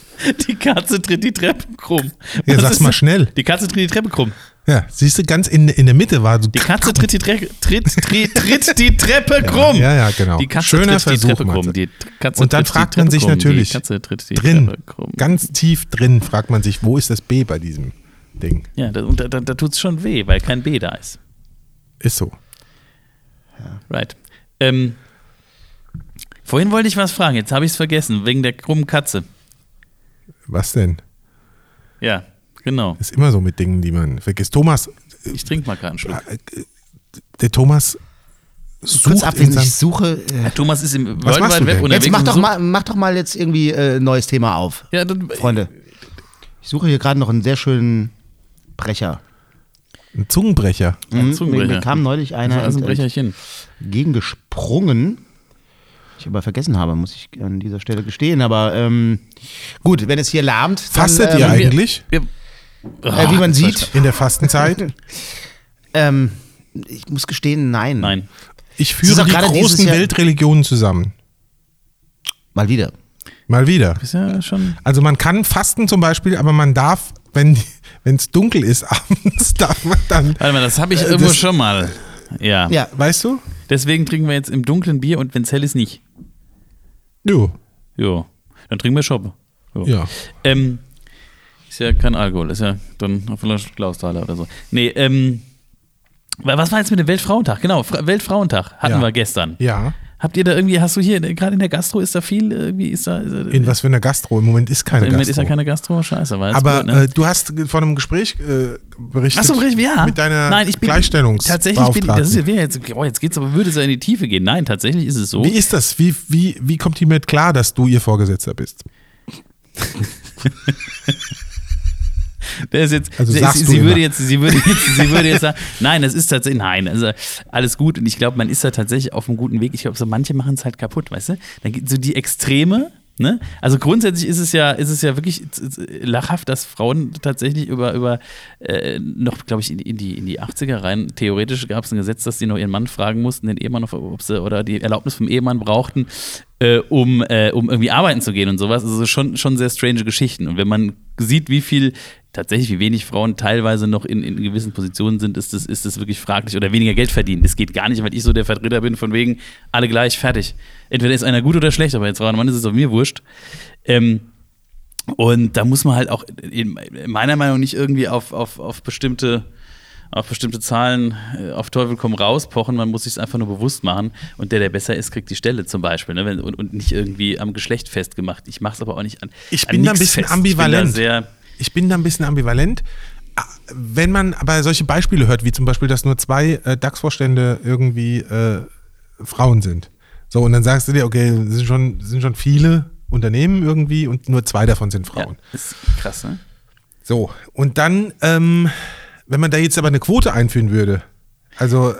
Speaker 3: Die Katze tritt die Treppe krumm.
Speaker 1: Ja,
Speaker 3: Was
Speaker 1: sag's
Speaker 3: ist
Speaker 1: mal schnell.
Speaker 3: Die Katze tritt die Treppe krumm.
Speaker 1: Ja, siehst du, ganz in, in der Mitte war so.
Speaker 3: Die Katze tritt die, Tre tritt, tritt, tritt die Treppe krumm.
Speaker 1: ja, ja, genau.
Speaker 3: Die Katze
Speaker 1: Schöner
Speaker 3: tritt
Speaker 1: Versuch,
Speaker 3: die Treppe krumm. Die Katze
Speaker 1: Und dann fragt man sich
Speaker 3: krumm.
Speaker 1: natürlich
Speaker 3: Die Katze tritt die
Speaker 1: drin,
Speaker 3: Treppe krumm.
Speaker 1: ganz tief drin, fragt man sich, wo ist das B bei diesem Ding?
Speaker 3: Ja, da, und da, da, da tut es schon weh, weil kein B da ist.
Speaker 1: Ist so.
Speaker 3: Right. Ähm, vorhin wollte ich was fragen, jetzt habe ich es vergessen, wegen der krummen Katze.
Speaker 1: Was denn?
Speaker 3: Ja, genau.
Speaker 1: Ist immer so mit Dingen, die man vergisst. Thomas,
Speaker 3: Ich trinke mal gerade einen Schluck.
Speaker 1: der Thomas
Speaker 2: Kurz
Speaker 1: sucht
Speaker 2: abwesend, ich suche. Äh,
Speaker 3: Thomas ist im
Speaker 1: Was
Speaker 3: World
Speaker 1: machst du
Speaker 3: Web
Speaker 1: denn?
Speaker 3: unterwegs.
Speaker 2: jetzt mach doch, mal, mach doch mal jetzt irgendwie äh, ein neues Thema auf.
Speaker 3: Ja, dann,
Speaker 2: Freunde. Ich suche hier gerade noch einen sehr schönen Brecher.
Speaker 1: ein Zungenbrecher.
Speaker 3: Ein
Speaker 2: Mhm,
Speaker 3: Zungenbrecher.
Speaker 2: Mir kam neulich einer
Speaker 3: Also ein
Speaker 2: ent-
Speaker 3: Brecherchen.
Speaker 2: gegengesprungen. Ich aber vergessen habe, muss ich an dieser Stelle gestehen. Aber ähm, gut, wenn es hier lahmt, dann,
Speaker 1: Fastet
Speaker 2: ähm,
Speaker 1: ihr eigentlich
Speaker 3: Wir,
Speaker 2: Äh, wie man sieht,
Speaker 1: in der Fastenzeit? [LAUGHS]
Speaker 2: ähm, ich muss gestehen, nein.
Speaker 3: Nein.
Speaker 1: Ich führe die großen Weltreligionen zusammen.
Speaker 2: Mal wieder.
Speaker 1: Mal wieder.
Speaker 3: Ja schon.
Speaker 1: Also man kann fasten zum Beispiel, aber man darf wenn es dunkel ist [LAUGHS] abends, darf man dann.
Speaker 3: Warte mal, das habe ich
Speaker 1: Äh,
Speaker 3: irgendwo
Speaker 1: das-
Speaker 3: schon mal. Ja.
Speaker 2: Ja,
Speaker 1: Weißt du?
Speaker 3: Deswegen trinken wir jetzt im dunklen Bier und wenn es hell ist, nicht.
Speaker 1: Jo.
Speaker 3: Jo. Dann trinken wir Schoppe. Jo.
Speaker 1: Ja.
Speaker 3: Ähm, ist ja kein Alkohol, ist ja dann vielleicht Klausthaler oder so. Nee, ähm, wa- was war jetzt mit dem Weltfrauentag? Genau, Fra Weltfrauentag hatten
Speaker 1: Ja.
Speaker 3: wir gestern.
Speaker 1: Ja.
Speaker 3: Habt ihr da irgendwie, hast du hier, gerade in der Gastro, ist da viel, irgendwie ist da, ist
Speaker 1: In was für einer Gastro? Im Moment ist keine
Speaker 3: Im Moment
Speaker 1: Gastro.
Speaker 3: ist ja keine Gastro, scheiße, weil
Speaker 1: Aber
Speaker 3: gut, ne?
Speaker 1: äh, du hast von einem Gespräch äh, berichtet.
Speaker 3: Achso, ja.
Speaker 1: Mit deiner
Speaker 3: Nein, ich bin,
Speaker 1: Gleichstellungs
Speaker 3: Tatsächlich bin das ist ja jetzt, oh, jetzt geht's aber, würde es ja in die Tiefe gehen. Nein, tatsächlich ist es so.
Speaker 1: Wie ist das? Wie, wie, wie kommt die mit klar, dass du ihr Vorgesetzter bist? [LAUGHS]
Speaker 3: Der ist jetzt,
Speaker 1: Also
Speaker 3: sie,
Speaker 1: sagst
Speaker 3: sie,
Speaker 1: du
Speaker 3: sie würde jetzt, sie würde jetzt, sie würde jetzt sagen, nein, das ist tatsächlich, nein, also alles gut und ich glaube, man ist da tatsächlich auf einem guten Weg. Ich glaube, so manche machen es halt kaputt, weißt du? Dann gibt so die Extreme, ne? Also grundsätzlich ist es ja, ist es ja wirklich lachhaft, dass Frauen tatsächlich über, über äh, noch, glaube ich, in, in, die, in die 80er rein, theoretisch gab es ein Gesetz, dass sie noch ihren Mann fragen mussten, den Ehemann, ob sie, oder die Erlaubnis vom Ehemann brauchten, äh, um, äh, um irgendwie arbeiten zu gehen und sowas. Also schon, schon sehr strange Geschichten. Und wenn man sieht, wie viel tatsächlich, wie wenig Frauen teilweise noch in, in gewissen Positionen sind, ist das, ist das wirklich fraglich oder weniger Geld verdienen. Das geht gar nicht, weil ich so der Vertreter bin, von wegen alle gleich, fertig. Entweder ist einer gut oder schlecht, aber jetzt Frau und Mann ist es auf mir wurscht. Ähm, und da muss man halt auch in meiner Meinung nicht irgendwie auf, auf, auf bestimmte auf bestimmte Zahlen äh, auf Teufel komm raus pochen, man muss sich einfach nur bewusst machen und der, der besser ist, kriegt die Stelle zum Beispiel ne? Und, und nicht irgendwie am Geschlecht festgemacht. Ich mache es aber auch nicht an.
Speaker 1: Ich
Speaker 3: an
Speaker 1: bin da ein bisschen
Speaker 3: fest.
Speaker 1: ambivalent.
Speaker 3: Ich bin da sehr,
Speaker 1: Ich bin da ein bisschen ambivalent. Ah, Wenn man aber solche Beispiele hört, wie zum Beispiel, dass nur zwei äh, DAX-Vorstände irgendwie äh, Frauen sind. So, und dann sagst du dir, okay, es sind schon, sind schon viele Unternehmen irgendwie und nur zwei davon sind
Speaker 3: ja,
Speaker 1: Frauen.
Speaker 3: ist krass, ne?
Speaker 1: So, und dann, ähm, wenn man da jetzt aber eine Quote einführen würde, also äh,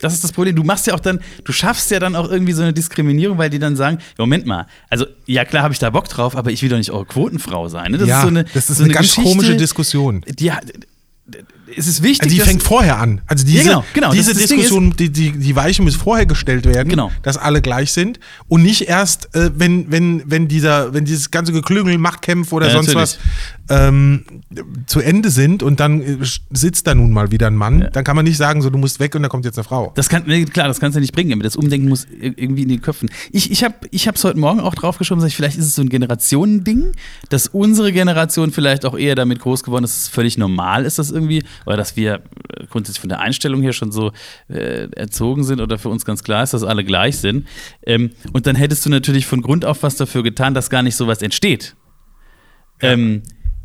Speaker 3: Das ist das Problem. Du machst ja auch dann, du schaffst ja dann auch irgendwie so eine Diskriminierung, weil die dann sagen, ja, Moment mal, also ja klar habe ich da Bock drauf, aber ich will doch nicht eure Quotenfrau sein. Ne? Das
Speaker 1: ja,
Speaker 3: ist so eine,
Speaker 1: das ist
Speaker 3: so
Speaker 1: eine, ganz
Speaker 3: Geschichte,
Speaker 1: komische Diskussion.
Speaker 3: Die, hat- es ist wichtig,
Speaker 1: Also die fängt vorher an. Also diese,
Speaker 3: genau, genau.
Speaker 1: diese
Speaker 3: Das- das
Speaker 1: Diskussion, die, die, die Weichen muss vorher gestellt werden,
Speaker 3: Genau.
Speaker 1: dass alle gleich sind und nicht erst, äh, wenn, wenn, wenn, dieser, wenn dieses ganze Geklüngel, Machtkämpfe oder
Speaker 3: Ja,
Speaker 1: sonst
Speaker 3: natürlich.
Speaker 1: was ähm, zu Ende sind und dann äh, sitzt da nun mal wieder ein Mann, dann kann man nicht sagen, so du musst weg und da kommt jetzt eine Frau.
Speaker 3: Das kann, klar, das kannst du nicht bringen, das Umdenken muss ir- irgendwie in den Köpfen. Ich, ich habe es heute Morgen auch draufgeschoben, ich, vielleicht ist es so ein Generationending, dass unsere Generation vielleicht auch eher damit groß geworden ist, dass es völlig normal ist, dass irgendwie, oder dass wir äh, grundsätzlich von der Einstellung her schon so äh, erzogen sind oder für uns ganz klar ist, dass alle gleich sind. Ähm, und dann hättest du natürlich von Grund auf was dafür getan, dass gar nicht sowas entsteht. Ähm,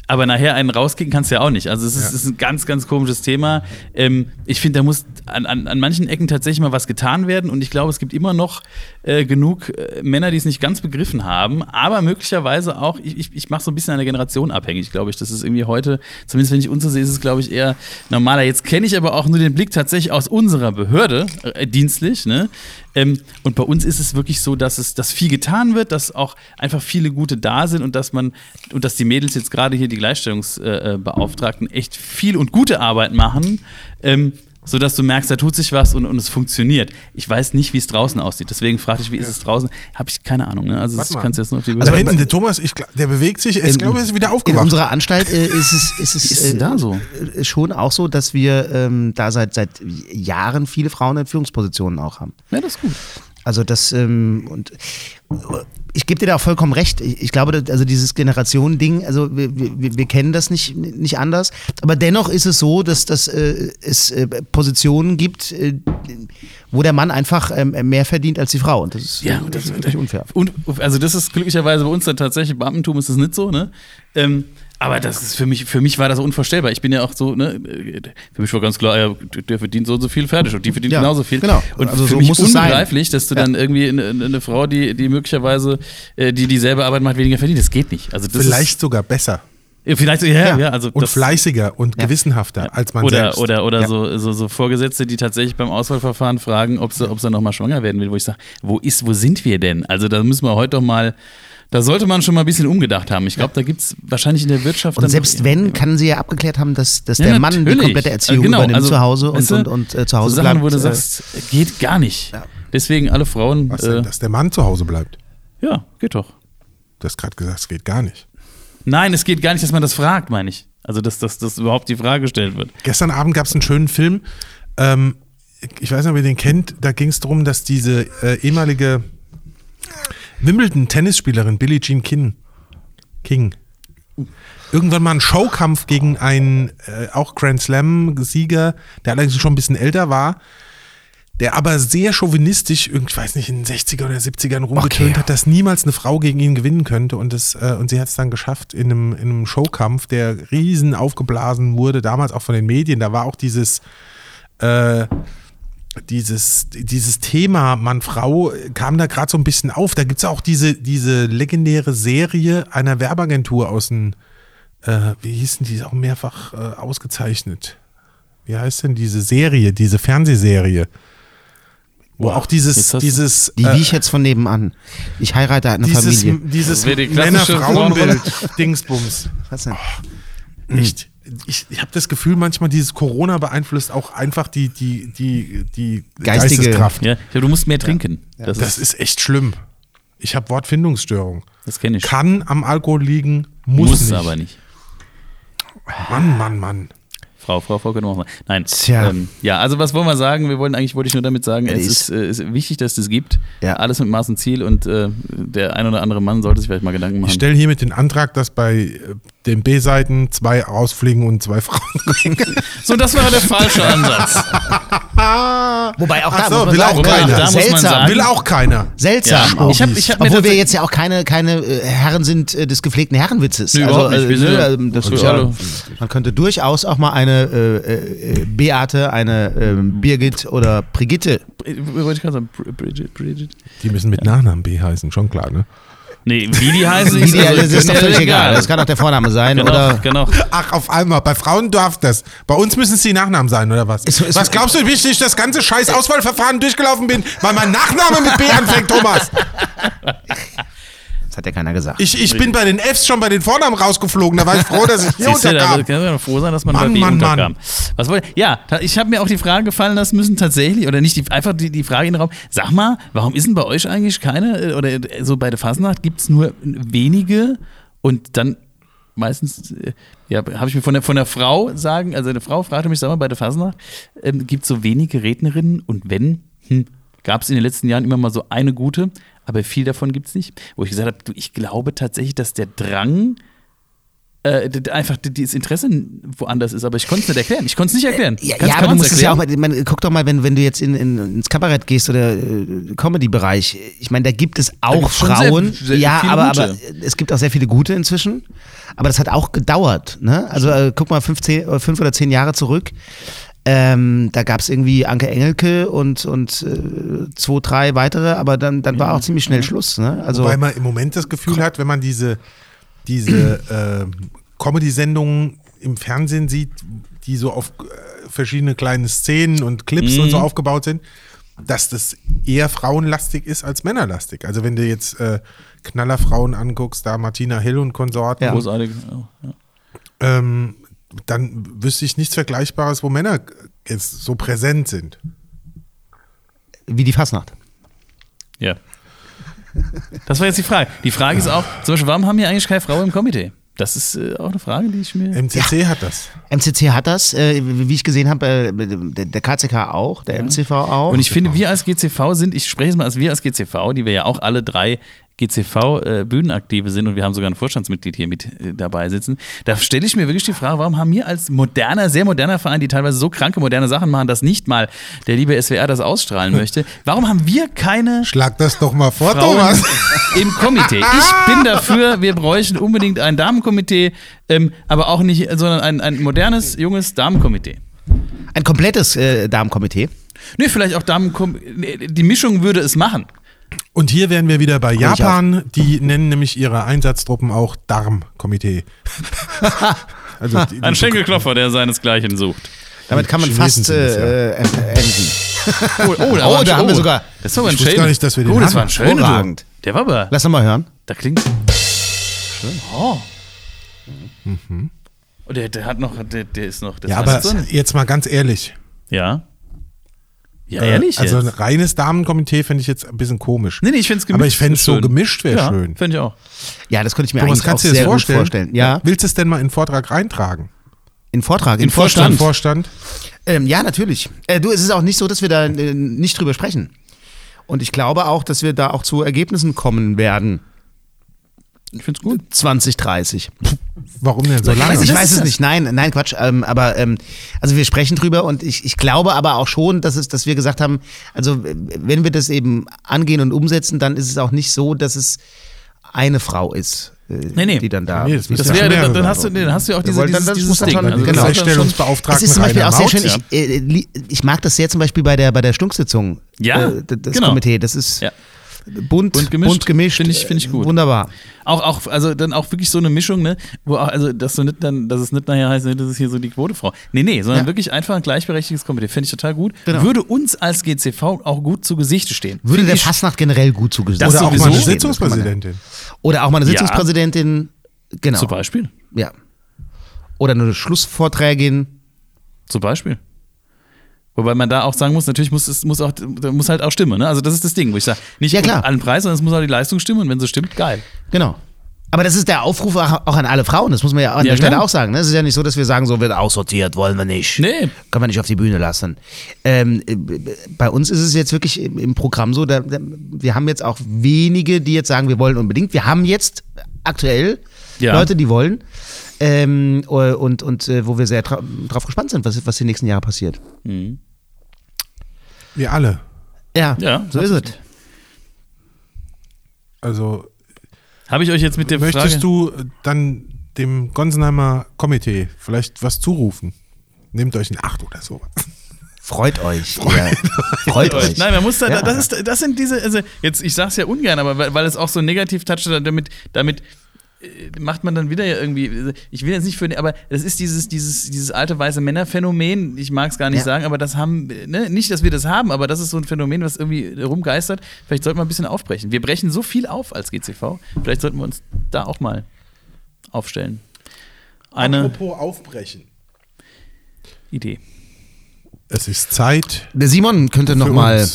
Speaker 3: aber nachher einen rauskicken kannst du ja auch nicht. Also es ist,
Speaker 1: Ja.
Speaker 3: ist ein ganz, ganz komisches Thema. Ähm, ich finde, da muss an, an, an manchen Ecken tatsächlich mal was getan werden. Und ich glaube, es gibt immer noch äh, genug äh, Männer, die es nicht ganz begriffen haben. Aber möglicherweise auch, ich, ich, ich mache so ein bisschen an der Generation abhängig, glaube ich. Das ist irgendwie heute, zumindest wenn ich uns so sehe, ist es, glaube ich, eher normaler. Jetzt kenne ich aber auch nur den Blick tatsächlich aus unserer Behörde, äh, dienstlich. Ne? Ähm, und bei uns ist es wirklich so, dass es dass viel getan wird, dass auch einfach viele gute da sind und dass man und dass die Mädels jetzt gerade hier die Gleichstellungsbeauftragten echt viel und gute Arbeit machen. Ähm, sodass du merkst, da tut sich was und, und es funktioniert. Ich weiß nicht, wie es draußen aussieht. Deswegen fragte ich, wie ist es draußen? Habe ich keine Ahnung. Ne? Also
Speaker 1: Warte
Speaker 3: ich kann es jetzt nur auf die
Speaker 1: Also
Speaker 3: Behörde-
Speaker 1: hinten, der Thomas, ich, der bewegt sich, ich
Speaker 2: In-
Speaker 1: glaube, er ist wieder
Speaker 2: In
Speaker 1: aufgewacht.
Speaker 2: unserer Anstalt äh, ist es, ist es
Speaker 3: ist denn da so?
Speaker 2: äh, schon auch so, dass wir ähm, da seit, seit Jahren viele Frauen in Führungspositionen auch haben.
Speaker 3: ja, das ist gut.
Speaker 2: Also das ähm, und ich gebe dir da auch vollkommen recht. Ich, glaube, also dieses Generationending, also wir, wir, wir kennen das nicht, nicht anders. Aber dennoch ist es so, dass, dass äh, es äh, Positionen gibt, äh, wo der Mann einfach ähm, mehr verdient als die Frau. Und das ist,
Speaker 3: Ja,
Speaker 2: äh,
Speaker 3: und das ist
Speaker 2: natürlich unfair.
Speaker 3: Und also das ist glücklicherweise bei uns dann tatsächlich, Beamtentum ist das nicht so, ne? Ähm, aber das ist für mich, für mich war das unvorstellbar. Ich bin ja auch so, ne, für mich war ganz klar, ja, der verdient so und so viel fertig und die verdient
Speaker 2: Ja,
Speaker 3: genauso viel.
Speaker 2: genau.
Speaker 3: Und
Speaker 2: Also
Speaker 3: für
Speaker 2: so
Speaker 3: mich
Speaker 2: muss
Speaker 3: unbegreiflich, dass du dann irgendwie eine, eine Frau, die, die möglicherweise, äh, die dieselbe Arbeit macht, weniger verdient. Das geht nicht. Also
Speaker 1: Vielleicht sogar besser
Speaker 3: ja, vielleicht, ja, ja,
Speaker 2: Ja.
Speaker 3: also
Speaker 1: und
Speaker 3: das,
Speaker 1: fleißiger und gewissenhafter als man
Speaker 3: oder,
Speaker 1: selbst.
Speaker 3: Oder, oder
Speaker 2: Ja.
Speaker 3: so, so, so Vorgesetzte, die tatsächlich beim Auswahlverfahren fragen, ob sie, ob sie nochmal schwanger werden will, wo ich sage, wo ist, wo sind wir denn? Also da müssen wir heute doch mal, da sollte man schon mal ein bisschen umgedacht haben. Ich glaube, da gibt es wahrscheinlich in der Wirtschaft.
Speaker 2: Und selbst wenn, kann sie ja abgeklärt haben, dass, dass
Speaker 3: Ja,
Speaker 2: der Mann die
Speaker 3: natürlich.
Speaker 2: komplette Erziehung
Speaker 3: Äh, genau,
Speaker 2: übernimmt
Speaker 3: also,
Speaker 2: zu Hause und, und, und äh, zu Hause
Speaker 3: so Sachen,
Speaker 2: bleibt.
Speaker 3: wo du
Speaker 2: äh,
Speaker 3: sagst, geht gar nicht.
Speaker 2: Ja.
Speaker 3: Deswegen alle Frauen,
Speaker 1: Was
Speaker 3: äh,
Speaker 1: denn, dass der Mann zu Hause bleibt?
Speaker 3: ja, geht doch.
Speaker 1: Du hast gerade gesagt, es geht gar nicht.
Speaker 3: Nein, es geht gar nicht, dass man das fragt, meine ich. Also, dass, dass überhaupt die Frage gestellt wird.
Speaker 1: Gestern Abend gab es einen schönen Film. Ähm, ich weiß nicht, ob ihr den kennt. Da ging es darum, dass diese äh, ehemalige Wimbledon-Tennisspielerin Billie Jean King, King irgendwann mal einen Showkampf gegen einen äh, auch Grand Slam-Sieger, der allerdings schon ein bisschen älter war, der aber sehr chauvinistisch, ich weiß nicht, in den 60er oder 70ern rumgetönt
Speaker 2: Okay.
Speaker 1: hat, dass niemals eine Frau gegen ihn gewinnen könnte. Und, das, äh, und sie hat es dann geschafft in einem, in einem Showkampf, der riesen aufgeblasen wurde, damals auch von den Medien. Da war auch dieses, äh, dieses, dieses Thema Mann-Frau kam da gerade so ein bisschen auf. Da gibt es auch diese, diese legendäre Serie einer Werbeagentur aus den, äh, wie hießen die, auch mehrfach äh, ausgezeichnet. Wie heißt denn diese Serie, diese Fernsehserie? Wo auch dieses, dieses,
Speaker 2: Die
Speaker 1: äh,
Speaker 2: wie ich jetzt von nebenan. Ich heirate eine
Speaker 1: dieses,
Speaker 2: Familie.
Speaker 1: dieses
Speaker 3: die
Speaker 1: Männer-Frauen-Bild, Dingsbums.
Speaker 2: Was denn?
Speaker 1: Nicht. Ich, ich habe das Gefühl, manchmal dieses Corona beeinflusst auch einfach die, die, die, die
Speaker 2: Geistige-
Speaker 1: Geisteskraft.
Speaker 3: Ja, du musst mehr trinken. Das,
Speaker 1: Das
Speaker 3: ist,
Speaker 1: ist echt schlimm. Ich habe Wortfindungsstörung.
Speaker 3: das kenne ich.
Speaker 1: Kann am Alkohol liegen, muss,
Speaker 3: muss
Speaker 1: nicht.
Speaker 3: aber nicht.
Speaker 1: Mann, Mann, Mann.
Speaker 3: Frau, Frau, Frau, können wir auch mal. Nein.
Speaker 2: Tja.
Speaker 3: Ähm, ja, also was wollen wir sagen? Wir wollen eigentlich, wollte ich nur damit sagen, es
Speaker 2: ist-
Speaker 3: äh, ist wichtig, dass es das gibt.
Speaker 2: Ja.
Speaker 3: Alles mit Maß und Ziel und äh, der ein oder andere Mann sollte sich vielleicht mal Gedanken
Speaker 1: Ich
Speaker 3: machen.
Speaker 1: stelle hiermit den Antrag, dass bei äh, den B-Seiten zwei rausfliegen und zwei Frauen. [LAUGHS]
Speaker 3: So, das war der falsche Ansatz. [LAUGHS]
Speaker 2: Wobei auch da
Speaker 1: so,
Speaker 2: muss man
Speaker 1: will
Speaker 2: sagen,
Speaker 1: auch
Speaker 3: keiner.
Speaker 2: ja,
Speaker 3: Da muss man
Speaker 2: seltsam.
Speaker 3: sagen-
Speaker 1: Will auch keiner.
Speaker 2: Seltsam.
Speaker 3: Ja, ich hab- ich hab
Speaker 2: Obwohl wir jetzt ja auch keine, keine äh, Herren sind äh, des gepflegten Herrenwitzes.
Speaker 3: Nee, überhaupt nicht. Ja-
Speaker 2: ähm, das
Speaker 3: sind
Speaker 2: ja, man könnte durchaus auch mal eine äh, äh, Beate, eine ähm, Birgit oder Brigitte.
Speaker 3: Wollte ich gerade sagen, Bri- Bridget, Bridget.
Speaker 1: Die müssen mit Nachnamen B heißen, schon klar, ne?
Speaker 3: Nee, wie die heißen,
Speaker 2: Wie die,
Speaker 3: also,
Speaker 2: das ist doch völlig egal. Das kann auch der Vorname sein.
Speaker 3: Genau,
Speaker 2: Oder
Speaker 3: genau.
Speaker 1: Ach, auf einmal. Bei Frauen darf das. Bei uns müssen es die Nachnamen sein, oder was?
Speaker 2: Ist- ist-
Speaker 1: was glaubst du, wie ich durch das ganze scheiß Auswahlverfahren durchgelaufen bin, weil mein Nachname mit B anfängt, Thomas?
Speaker 2: Hat ja keiner gesagt.
Speaker 1: Ich, ich bin bei den Fs schon bei den Vornamen rausgeflogen. Da war ich froh, dass ich hier [LAUGHS]
Speaker 3: Siehst du, da
Speaker 1: unterkam.
Speaker 3: kann man froh sein, dass man
Speaker 1: Mann,
Speaker 3: bei B
Speaker 1: Mann,
Speaker 3: unterkam.
Speaker 1: Mann.
Speaker 3: Was wollte Ja, ich habe mir auch die Frage gefallen lassen müssen, tatsächlich, oder nicht, die, einfach die, die Frage in den Raum, sag mal, warum ist denn bei euch eigentlich keine, äh, oder äh, so bei der Fasnacht gibt es nur wenige und dann meistens, äh, ja, habe ich mir von der, von der Frau sagen, also eine Frau fragte mich, sag mal, bei der Fasnacht ähm, gibt es so wenige Rednerinnen und wenn, hm, gab es in den letzten Jahren immer mal so eine gute, aber viel davon gibt es nicht. Wo ich gesagt habe, du, ich glaube tatsächlich, dass der Drang äh, einfach dieses Interesse woanders ist, aber ich konnte es nicht erklären. Ich konnte es nicht erklären.
Speaker 2: Ja,
Speaker 3: Kannst-
Speaker 2: ja
Speaker 3: kann
Speaker 2: aber musst es ja auch
Speaker 3: erklären?
Speaker 2: mal, man, guck doch mal, wenn, wenn du jetzt in, in, ins Kabarett gehst oder äh, Comedy-Bereich, ich meine, da gibt es auch
Speaker 3: schon sehr-
Speaker 2: Frauen,
Speaker 3: sehr
Speaker 2: ja, aber, aber es gibt auch sehr viele gute inzwischen, aber das hat auch gedauert, ne? Also äh, guck mal, fünf, zehn, äh, fünf oder zehn Jahre zurück, ähm, da gab es irgendwie Anke Engelke und, und äh, zwei, drei weitere, aber dann, dann war auch ziemlich schnell Schluss, ne? Also,
Speaker 1: Wobei man im Moment das Gefühl hat, wenn man diese, diese [CLEARS THROAT] äh, Comedy-Sendungen im Fernsehen sieht, die so auf äh, verschiedene kleine Szenen und Clips und so
Speaker 3: Mhm.
Speaker 1: aufgebaut sind, dass das eher frauenlastig ist als männerlastig. Also wenn du jetzt äh, Knallerfrauen anguckst, da Martina Hill und Konsorten,
Speaker 2: Ja.
Speaker 3: Großartig. Ja, ja.
Speaker 1: ähm, dann wüsste ich nichts Vergleichbares, wo Männer jetzt so präsent sind.
Speaker 2: wie die Fasnacht.
Speaker 3: ja. Das war jetzt die Frage. Die Frage ist auch, zum Beispiel, warum haben wir eigentlich keine Frau im Komitee? Das ist äh, auch eine Frage, die ich mir.
Speaker 1: MCC hat das.
Speaker 2: MCC hat das, äh, wie ich gesehen habe, äh, der, der KCK auch, der MCV auch.
Speaker 3: Und ich finde, wir als GCV sind, ich spreche es mal als wir als GCV, die wir ja auch alle drei GCV-Bühnenaktive äh, sind und wir haben sogar ein Vorstandsmitglied hier mit äh, dabei sitzen. Da stelle ich mir wirklich die Frage, warum haben wir als moderner, sehr moderner Verein, die teilweise so kranke moderne Sachen machen, dass nicht mal der liebe SWR das ausstrahlen möchte, [LAUGHS] warum haben wir keine
Speaker 1: Schlag das doch mal vor,
Speaker 3: Frauen
Speaker 1: Thomas. [LAUGHS]
Speaker 3: im Komitee. Ich bin dafür, wir bräuchten unbedingt ein Damenkomitee, ähm, aber auch nicht, sondern ein, ein modernes, junges Damenkomitee.
Speaker 2: Ein komplettes äh, Damenkomitee.
Speaker 3: Nee, vielleicht auch Damenkomitee. Die Mischung würde es machen.
Speaker 1: Und hier wären wir wieder bei
Speaker 2: ich
Speaker 1: Japan. Die nennen nämlich ihre Einsatztruppen auch Darmkomitee. [LAUGHS] also die,
Speaker 3: Ein Schenkelklopfer, der seinesgleichen sucht.
Speaker 2: Damit kann man
Speaker 1: Chinesen
Speaker 2: fast
Speaker 1: sind das, ja.
Speaker 2: äh, äh, enden. [LAUGHS]
Speaker 3: Oh, oh, da,
Speaker 2: Oh, da haben wir sogar-
Speaker 3: Das war ein
Speaker 1: Ich wusste gar nicht, dass wir den
Speaker 3: Oh, das war ein schöner. Der war aber.
Speaker 2: Lass doch mal hören.
Speaker 3: Da klingt. Oh. Und der, der hat noch, der, der ist noch. Das
Speaker 1: Ja, aber jetzt mal ganz ehrlich.
Speaker 3: ja. Ja, ehrlich
Speaker 1: Also ein
Speaker 3: jetzt?
Speaker 1: reines Damenkomitee fände ich jetzt ein bisschen komisch.
Speaker 3: Nee, nee, ich find's gemischt.
Speaker 1: Aber ich fände es so gemischt wäre
Speaker 3: ja,
Speaker 1: schön.
Speaker 3: Finde ich auch.
Speaker 2: Ja, das könnte ich mir
Speaker 1: Thomas,
Speaker 2: eigentlich auch
Speaker 1: kannst du dir
Speaker 2: sehr
Speaker 1: das
Speaker 2: gut
Speaker 1: vorstellen?
Speaker 2: vorstellen. Ja,
Speaker 1: Willst du es denn mal in den Vortrag reintragen?
Speaker 2: in Vortrag, in,
Speaker 3: In
Speaker 2: Vorstand.
Speaker 1: Im Vorstand?
Speaker 2: Ähm, ja, natürlich. Äh, du, es ist auch nicht so, dass wir da äh, nicht drüber sprechen. Und ich glaube auch, dass wir da auch zu Ergebnissen kommen werden.
Speaker 3: Ich finde es gut.
Speaker 2: 2030.
Speaker 1: Warum denn so lange?
Speaker 2: Also ich
Speaker 3: das
Speaker 2: weiß es
Speaker 3: das.
Speaker 2: nicht, nein, nein, Quatsch. Ähm, aber ähm, also wir sprechen drüber und ich, ich glaube aber auch schon, dass es, dass wir gesagt haben, also wenn wir das eben angehen und umsetzen, dann ist es auch nicht so, dass es eine Frau ist, äh,
Speaker 3: Nee, nee.
Speaker 2: die dann da.
Speaker 1: Nee, das
Speaker 3: Das
Speaker 1: Ja,
Speaker 3: wäre, dann, dann, hast du, nee, dann hast du ja auch diese,
Speaker 2: wollen dann-
Speaker 3: dieses,
Speaker 2: das
Speaker 3: dieses
Speaker 2: dann
Speaker 3: Ding.
Speaker 2: schon-
Speaker 3: Also das
Speaker 2: genau.
Speaker 3: dann
Speaker 1: Gleichstellungsbeauftragten
Speaker 2: Es ist zum Beispiel auch sehr schön,
Speaker 1: Mautz,
Speaker 2: ich, äh, ich mag das sehr zum Beispiel bei der, bei der Stunksitzung.
Speaker 3: Ja,
Speaker 2: äh, das
Speaker 3: genau.
Speaker 2: Komitee. Das ist
Speaker 3: Ja.
Speaker 2: Bunt,
Speaker 3: Bunt gemischt.
Speaker 2: bunt gemischt.
Speaker 3: Finde ich- finde ich gut.
Speaker 2: Wunderbar.
Speaker 3: Auch, auch, also dann auch wirklich so eine Mischung, ne, wo auch, also, dass du nicht dann, dass es nicht nachher heißt, ne, das ist hier so die Quotefrau. Nee, nee, sondern
Speaker 2: Ja.
Speaker 3: wirklich einfach ein gleichberechtigtes Komitee. Finde ich total gut.
Speaker 2: Genau.
Speaker 3: Würde uns als GCV auch gut zu Gesichte stehen.
Speaker 2: Würde
Speaker 3: Find
Speaker 2: der Fastnacht generell gut zugesagt.
Speaker 3: Das
Speaker 1: Oder auch
Speaker 3: sowieso.
Speaker 1: mal eine
Speaker 3: stehen,
Speaker 1: Sitzungspräsidentin.
Speaker 2: Oder auch mal eine. Sitzungspräsidentin. Genau.
Speaker 3: Zum Beispiel.
Speaker 2: Ja. Oder eine Schlussvorträgin.
Speaker 3: Zum Beispiel. Wobei man da auch sagen muss, natürlich muss es muss auch muss halt auch stimmen. Ne? Also das ist das Ding, wo ich sage, nicht
Speaker 2: Ja, klar.
Speaker 3: allen Preis, sondern es muss auch die Leistung stimmen und wenn sie stimmt, geil.
Speaker 2: Genau. Aber das ist der Aufruf auch an alle Frauen, das muss man ja an
Speaker 3: Ja,
Speaker 2: der Stelle
Speaker 3: klar.
Speaker 2: auch sagen. ne? Es ist ja nicht so, dass wir sagen, so wird aussortiert, wollen wir nicht.
Speaker 3: Nee.
Speaker 2: Können wir nicht auf die Bühne lassen. Ähm, äh, bei uns ist es jetzt wirklich im, im Programm so, da, da, wir haben jetzt auch wenige, die jetzt sagen, wir wollen unbedingt. Wir haben jetzt aktuell
Speaker 3: Ja.
Speaker 2: Leute, die wollen. Ähm, und und äh, wo wir sehr dra drauf gespannt sind, was, was die nächsten Jahre passiert.
Speaker 1: Wir alle.
Speaker 2: Ja,
Speaker 3: Ja,
Speaker 2: so ist es.
Speaker 1: Also
Speaker 3: Habe ich euch jetzt mit der
Speaker 1: möchtest
Speaker 3: Frage
Speaker 1: du dann dem Gonsenheimer Komitee vielleicht was zurufen? Nehmt euch in Acht oder so.
Speaker 2: Freut euch. Freut, Freut euch.
Speaker 3: Nein, man muss da,
Speaker 2: Ja.
Speaker 3: das, ist, das sind diese, also jetzt, ich sag's ja ungern, aber weil, weil es auch so negativ toucht, damit, damit äh, macht man dann wieder ja irgendwie, ich will jetzt nicht für, aber das ist dieses, dieses, dieses alte weiße Männerphänomen, ich mag es gar nicht
Speaker 2: Ja.
Speaker 3: sagen, aber das haben, ne, nicht, dass wir das haben, aber das ist so ein Phänomen, was irgendwie rumgeistert. Vielleicht sollten wir ein bisschen aufbrechen. Wir brechen so viel auf als GCV, vielleicht sollten wir uns da auch mal aufstellen. Eine
Speaker 1: Apropos aufbrechen.
Speaker 3: Idee.
Speaker 1: Es ist Zeit.
Speaker 2: Der Simon könnte noch mal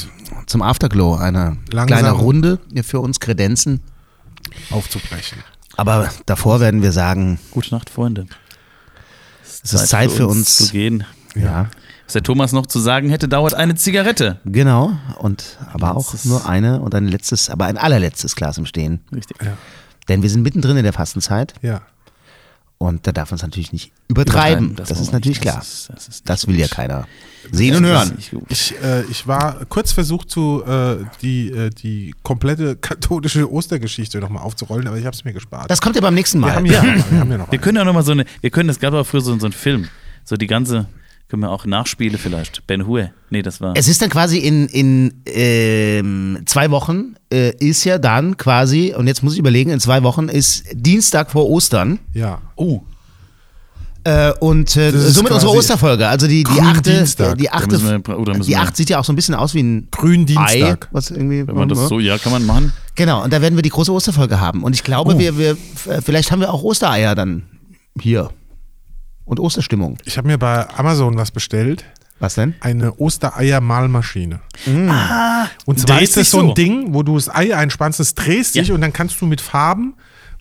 Speaker 2: zum Afterglow eine
Speaker 1: Langsam.
Speaker 2: kleine Runde für uns kredenzen.
Speaker 1: aufzubrechen.
Speaker 2: Aber davor werden wir sagen,
Speaker 3: Gute Nacht, Freunde.
Speaker 2: es ist Zeit für uns.
Speaker 3: zu gehen.
Speaker 2: Ja,
Speaker 3: Was der Thomas noch zu sagen hätte, dauert eine Zigarette.
Speaker 2: genau. Und aber auch nur eine und ein letztes, aber ein allerletztes Glas im Stehen.
Speaker 3: Richtig.
Speaker 2: Denn wir sind mittendrin in der Fastenzeit
Speaker 1: Ja.
Speaker 2: Und da darf man es natürlich nicht übertreiben. Das,
Speaker 3: wollen
Speaker 2: ist
Speaker 3: wir
Speaker 2: natürlich
Speaker 3: nicht.
Speaker 2: klar.
Speaker 3: Das ist- das ist
Speaker 2: Das will ja keiner sehen und
Speaker 3: Das
Speaker 2: hören.
Speaker 1: Ich, äh, ich war kurz versucht, zu, äh, die, äh, die komplette katholische Ostergeschichte nochmal aufzurollen, aber ich habe es mir gespart.
Speaker 2: Das kommt ja beim nächsten Mal.
Speaker 1: wir haben ja, [LAUGHS] wir haben ja noch
Speaker 3: Wir
Speaker 1: einen.
Speaker 3: können ja noch mal so eine, wir können, das gab auch früher so, so einen Film, so die ganze, können wir auch Nachspiele vielleicht. Ben Hur. Nee, das war.
Speaker 2: Es ist dann quasi in, in ähm, zwei Wochen äh, ist ja dann quasi, und jetzt muss ich überlegen, in zwei Wochen ist Dienstag vor Ostern.
Speaker 1: Ja.
Speaker 3: oh,
Speaker 2: Äh, und äh, somit unsere Osterfolge. Also die, die achte,
Speaker 1: Gründienstag.
Speaker 2: die achte,
Speaker 3: wir, müssen
Speaker 2: die acht sieht ja auch so ein bisschen aus wie ein
Speaker 1: Gründienstag.
Speaker 2: Ei, was irgendwie.
Speaker 3: wenn man das so, ja, kann man machen.
Speaker 2: Genau, und da werden wir die große Osterfolge haben. Und ich glaube,
Speaker 1: Oh.
Speaker 2: wir, wir, vielleicht haben wir auch Ostereier dann hier. Und Osterstimmung.
Speaker 1: Ich habe mir bei Amazon was bestellt.
Speaker 2: Was denn?
Speaker 1: Eine Ostereier-Malmaschine.
Speaker 3: Ah,
Speaker 1: Und zwar ist das so ein. Ding, wo du das Ei einspannst, es drehst
Speaker 3: Ja.
Speaker 1: dich und dann kannst du mit Farben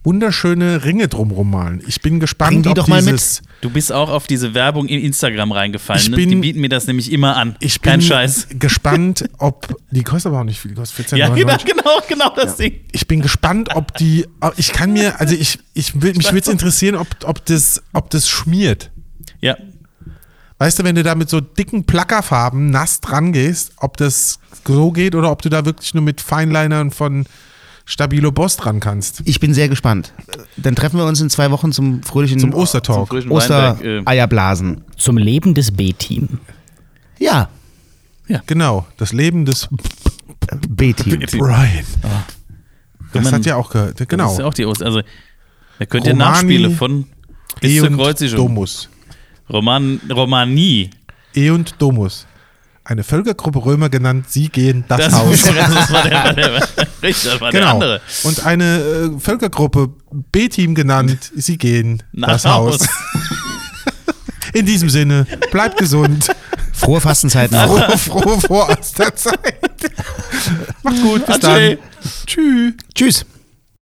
Speaker 1: wunderschöne Ringe drumrum malen. Ich bin gespannt,
Speaker 2: Bring die
Speaker 1: ob
Speaker 2: doch mal mit.
Speaker 1: dieses,
Speaker 3: Du bist auch auf diese Werbung in Instagram reingefallen.
Speaker 1: Ich
Speaker 3: ne?
Speaker 1: bin-
Speaker 3: die bieten mir das nämlich immer an.
Speaker 1: Ich bin
Speaker 3: Kein Scheiß.
Speaker 1: gespannt, [LAUGHS] ob die kostet aber auch nicht viel, die kostet 14,99.
Speaker 3: Ja, genau, genau, genau das Ding.
Speaker 1: Ich bin gespannt, ob die, ich kann mir, also ich, ich will, mich würde es interessieren, ob, ob das, ob das schmiert.
Speaker 3: Ja,
Speaker 1: Weißt du, wenn du da mit so dicken Plackerfarben nass dran gehst, ob das so geht oder ob du da wirklich nur mit Feinlinern von Stabilo Boss dran kannst.
Speaker 2: Ich bin sehr gespannt. Dann treffen wir uns in zwei Wochen zum fröhlichen
Speaker 1: Zum Ostertalk.
Speaker 3: frischen Weinberg, äh,
Speaker 2: Ostereierblasen.
Speaker 5: Zum Leben des B-Team.
Speaker 2: Ja,
Speaker 1: Genau, das Leben des
Speaker 2: B-Team.
Speaker 1: Brian. Das
Speaker 3: man-
Speaker 1: hat ja auch gehört.
Speaker 3: Das ist
Speaker 1: Genau.
Speaker 3: ja auch die Oster. Also, ihr könnt ja
Speaker 1: Romani,
Speaker 3: Nachspiele von bis
Speaker 1: E
Speaker 3: zur
Speaker 1: und
Speaker 3: Kreuzigung.
Speaker 1: Domus.
Speaker 3: Roman, Romanie.
Speaker 1: E und Domus. Eine Völkergruppe Römer genannt, sie gehen das,
Speaker 3: Das,
Speaker 1: Haus.
Speaker 3: das war der, der, [LAUGHS] richtig, das war der
Speaker 1: Genau.
Speaker 3: andere.
Speaker 1: Und eine äh, Völkergruppe B-Team genannt, sie gehen
Speaker 3: Nach
Speaker 1: das Haus.
Speaker 3: Haus. [LAUGHS]
Speaker 1: In diesem Sinne, bleibt gesund,
Speaker 2: Frohe Fastenzeiten.
Speaker 1: Frohe, frohe Vorasterzeit. Macht's gut, bis
Speaker 3: Ade.
Speaker 1: dann. Tschüss.
Speaker 2: Tschüss.